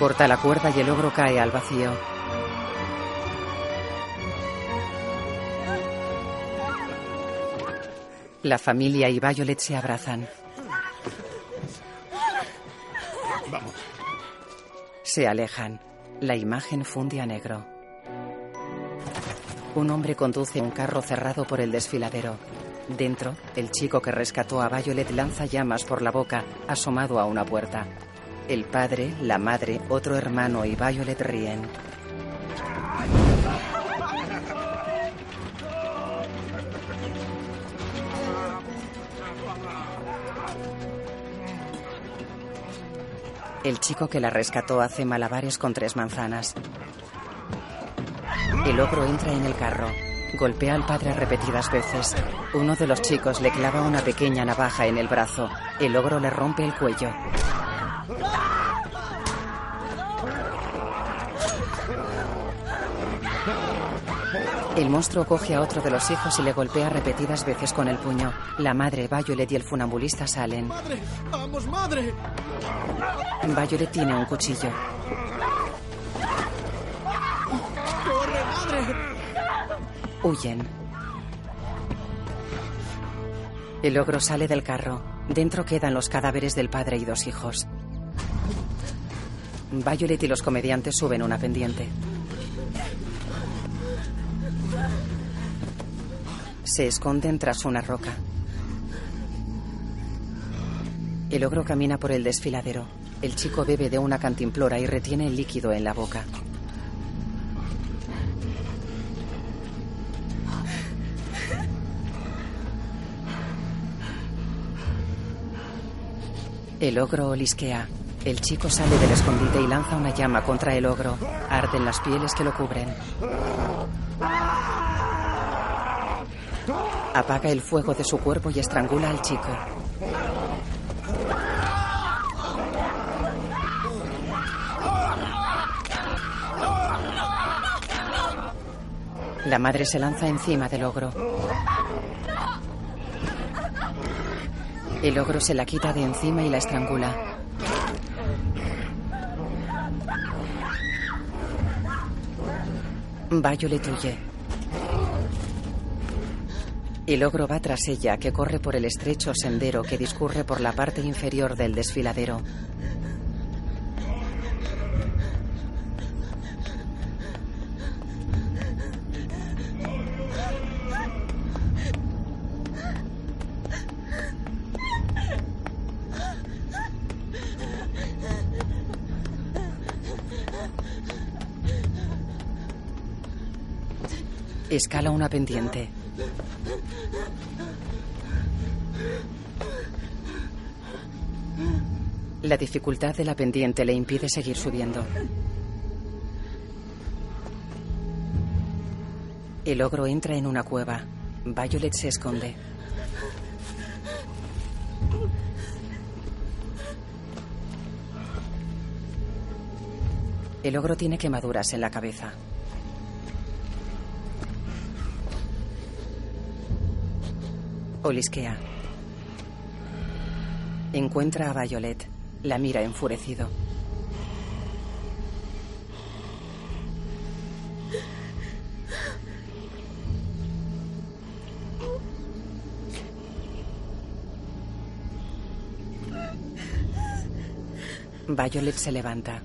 Corta la cuerda y el ogro cae al vacío. La familia y Violet se abrazan. Vamos. Se alejan. La imagen funde a negro. Un hombre conduce un carro cerrado por el desfiladero. Dentro, el chico que rescató a Violet lanza llamas por la boca, asomado a una puerta. El padre, la madre, otro hermano y Violet ríen. El chico que la rescató hace malabares con tres manzanas. El ogro entra en el carro. Golpea al padre repetidas veces. Uno de los chicos le clava una pequeña navaja en el brazo. El ogro le rompe el cuello. El monstruo coge a otro de los hijos y le golpea repetidas veces con el puño. La madre, Violet y el funambulista salen. ¡Madre! ¡Vamos, madre! Violet tiene un cuchillo. ¡Corre, madre! Huyen. El ogro sale del carro. Dentro quedan los cadáveres del padre y dos hijos. Violet y los comediantes suben una pendiente. Se esconden tras una roca. El ogro camina por el desfiladero. El chico bebe de una cantimplora y retiene el líquido en la boca. El ogro olisquea. El chico sale del escondite y lanza una llama contra el ogro. Arden las pieles que lo cubren. Apaga el fuego de su cuerpo y estrangula al chico. La madre se lanza encima del ogro. El ogro se la quita de encima y la estrangula. Violet huye. El ogro va tras ella, que corre por el estrecho sendero que discurre por la parte inferior del desfiladero. Escala una pendiente. La dificultad de la pendiente le impide seguir subiendo. El ogro entra en una cueva. Violet se esconde. El ogro tiene quemaduras en la cabeza. Olisquea. Encuentra a Violet. La mira enfurecido. Violet se levanta.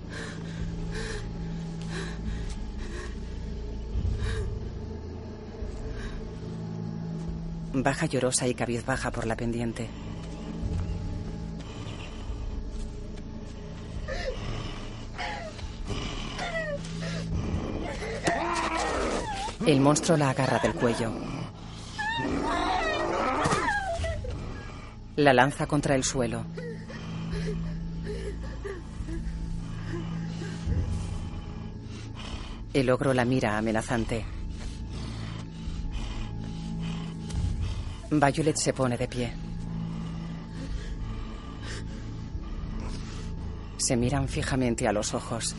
Baja llorosa y cabizbaja por la pendiente. El monstruo la agarra del cuello. La lanza contra el suelo. El ogro la mira amenazante. Violet se pone de pie. Se miran fijamente a los ojos.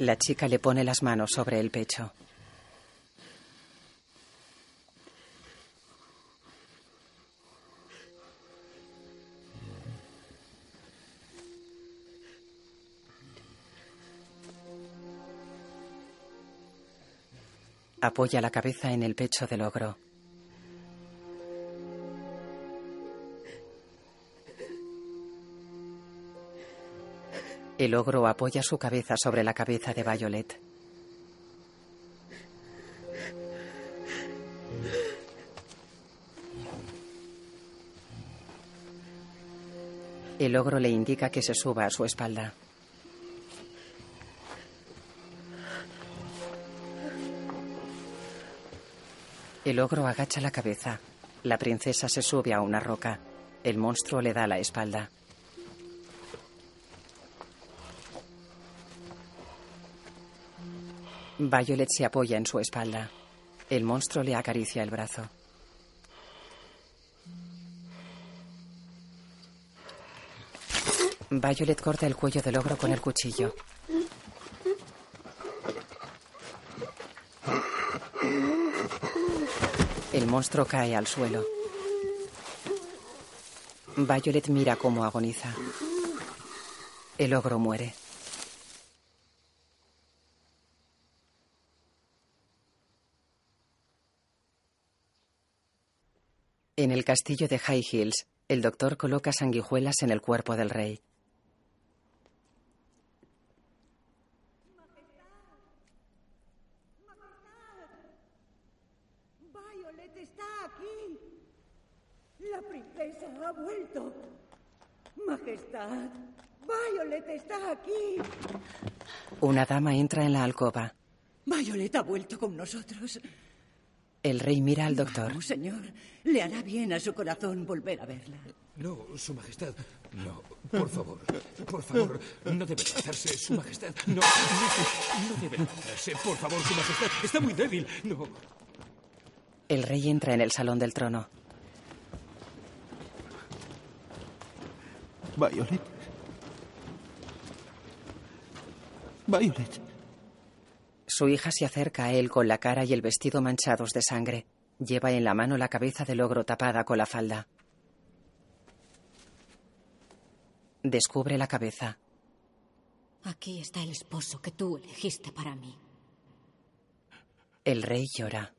La chica le pone las manos sobre el pecho. Apoya la cabeza en el pecho del ogro. El ogro apoya su cabeza sobre la cabeza de Violet. El ogro le indica que se suba a su espalda. El ogro agacha la cabeza. La princesa se sube a una roca. El monstruo le da la espalda. Violet se apoya en su espalda. El monstruo le acaricia el brazo. Violet corta el cuello del ogro con el cuchillo. El monstruo cae al suelo. Violet mira cómo agoniza. El ogro muere. En el castillo de High Hills, el doctor coloca sanguijuelas en el cuerpo del rey. Violet está aquí. La princesa ha vuelto. Majestad, Violet está aquí. Una dama entra en la alcoba. Violet ha vuelto con nosotros. El rey mira al doctor. Vamos, señor, le hará bien a su corazón volver a verla. No, Su Majestad. No, por favor. Por favor, no debe lanzarse, Su Majestad. No, no, no debe lanzarse. Por favor, Su Majestad. Está muy débil. No. El rey entra en el salón del trono. Violet. Violet. Su hija se acerca a él con la cara y el vestido manchados de sangre. Lleva en la mano la cabeza del ogro tapada con la falda. Descubre la cabeza. Aquí está el esposo que tú elegiste para mí. El rey llora.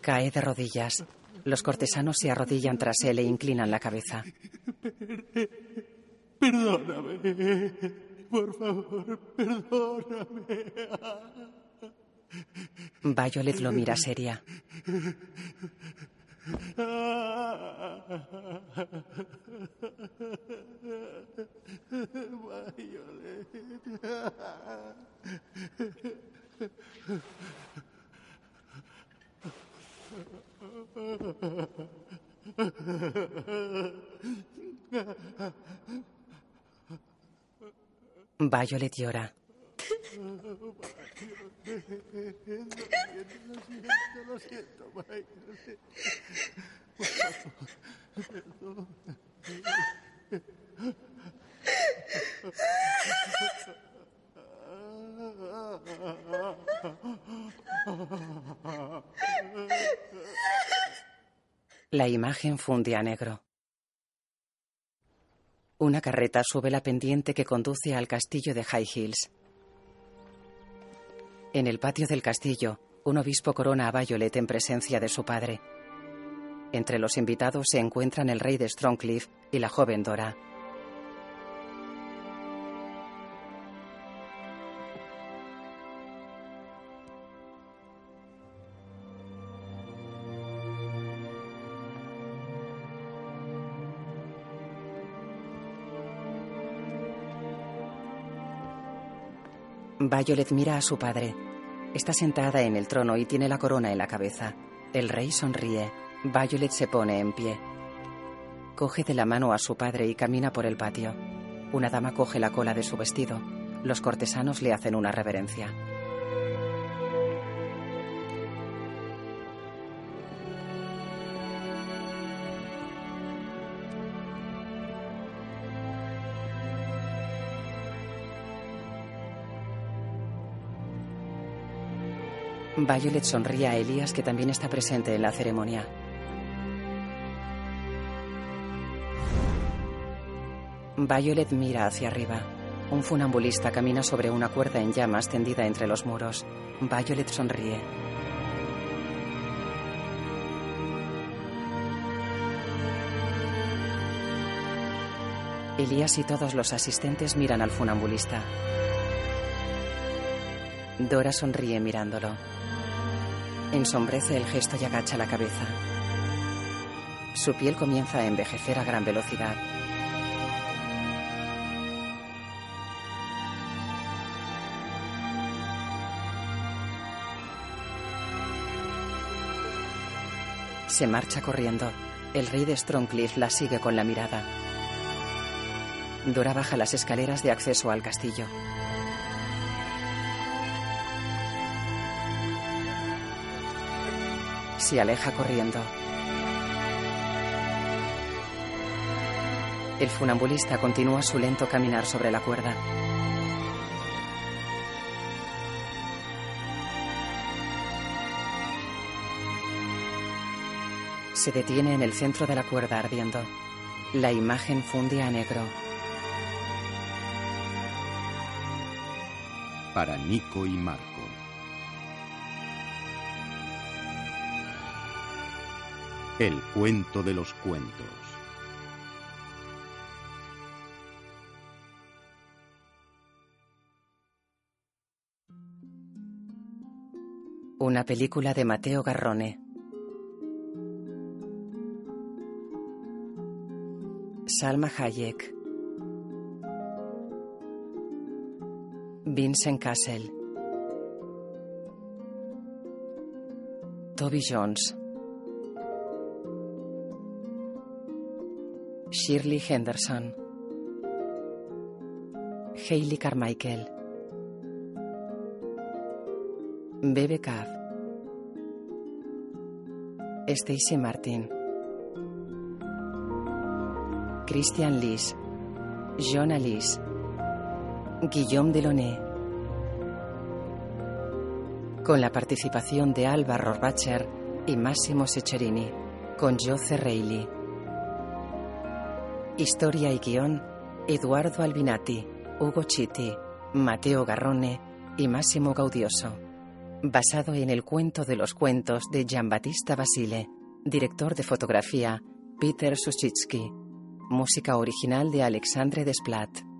Cae de rodillas. Los cortesanos se arrodillan tras él e inclinan la cabeza. Perdóname. Por favor, perdóname. Violet lo mira seria. Violet llora. La imagen funde a negro. Carreta sube la pendiente que conduce al castillo de High Hills. En el patio del castillo, un obispo corona a Violet en presencia de su padre. Entre los invitados se encuentran el rey de Strongcliff y la joven Dora. Violet mira a su padre. Está sentada en el trono y tiene la corona en la cabeza. El rey sonríe. Violet se pone en pie. Coge de la mano a su padre y camina por el patio. Una dama coge la cola de su vestido. Los cortesanos le hacen una reverencia. Violet sonríe a Elías que también está presente en la ceremonia. Violet mira hacia arriba. Un funambulista camina sobre una cuerda en llamas tendida entre los muros. Violet sonríe. Elías y todos los asistentes miran al funambulista. Dora sonríe mirándolo. Ensombrece el gesto y agacha la cabeza. Su piel comienza a envejecer a gran velocidad. Se marcha corriendo. El rey de Strongcliff la sigue con la mirada. Dora baja las escaleras de acceso al castillo. Se aleja corriendo. El funambulista continúa su lento caminar sobre la cuerda. Se detiene en el centro de la cuerda ardiendo. La imagen funde a negro. Para Nico y Marco. El cuento de los cuentos. Una película de Mateo Garrone. Salma Hayek. Vincent Castle. Toby Jones. Shirley Henderson. Hayley Carmichael. Bebe Cav. Stacy Martin. Christian Lis. John Alice. Guillaume Delaunay. Con la participación de Alba Rohrbacher y Massimo Secerini. Con Joe Reilly. Historia y guion, Eduardo Albinati, Hugo Chiti, Mateo Garrone y Massimo Gaudioso. Basado en el cuento de los cuentos de Giambattista Basile. Director de fotografía, Peter Suchitsky. Música original de Alexandre Desplat.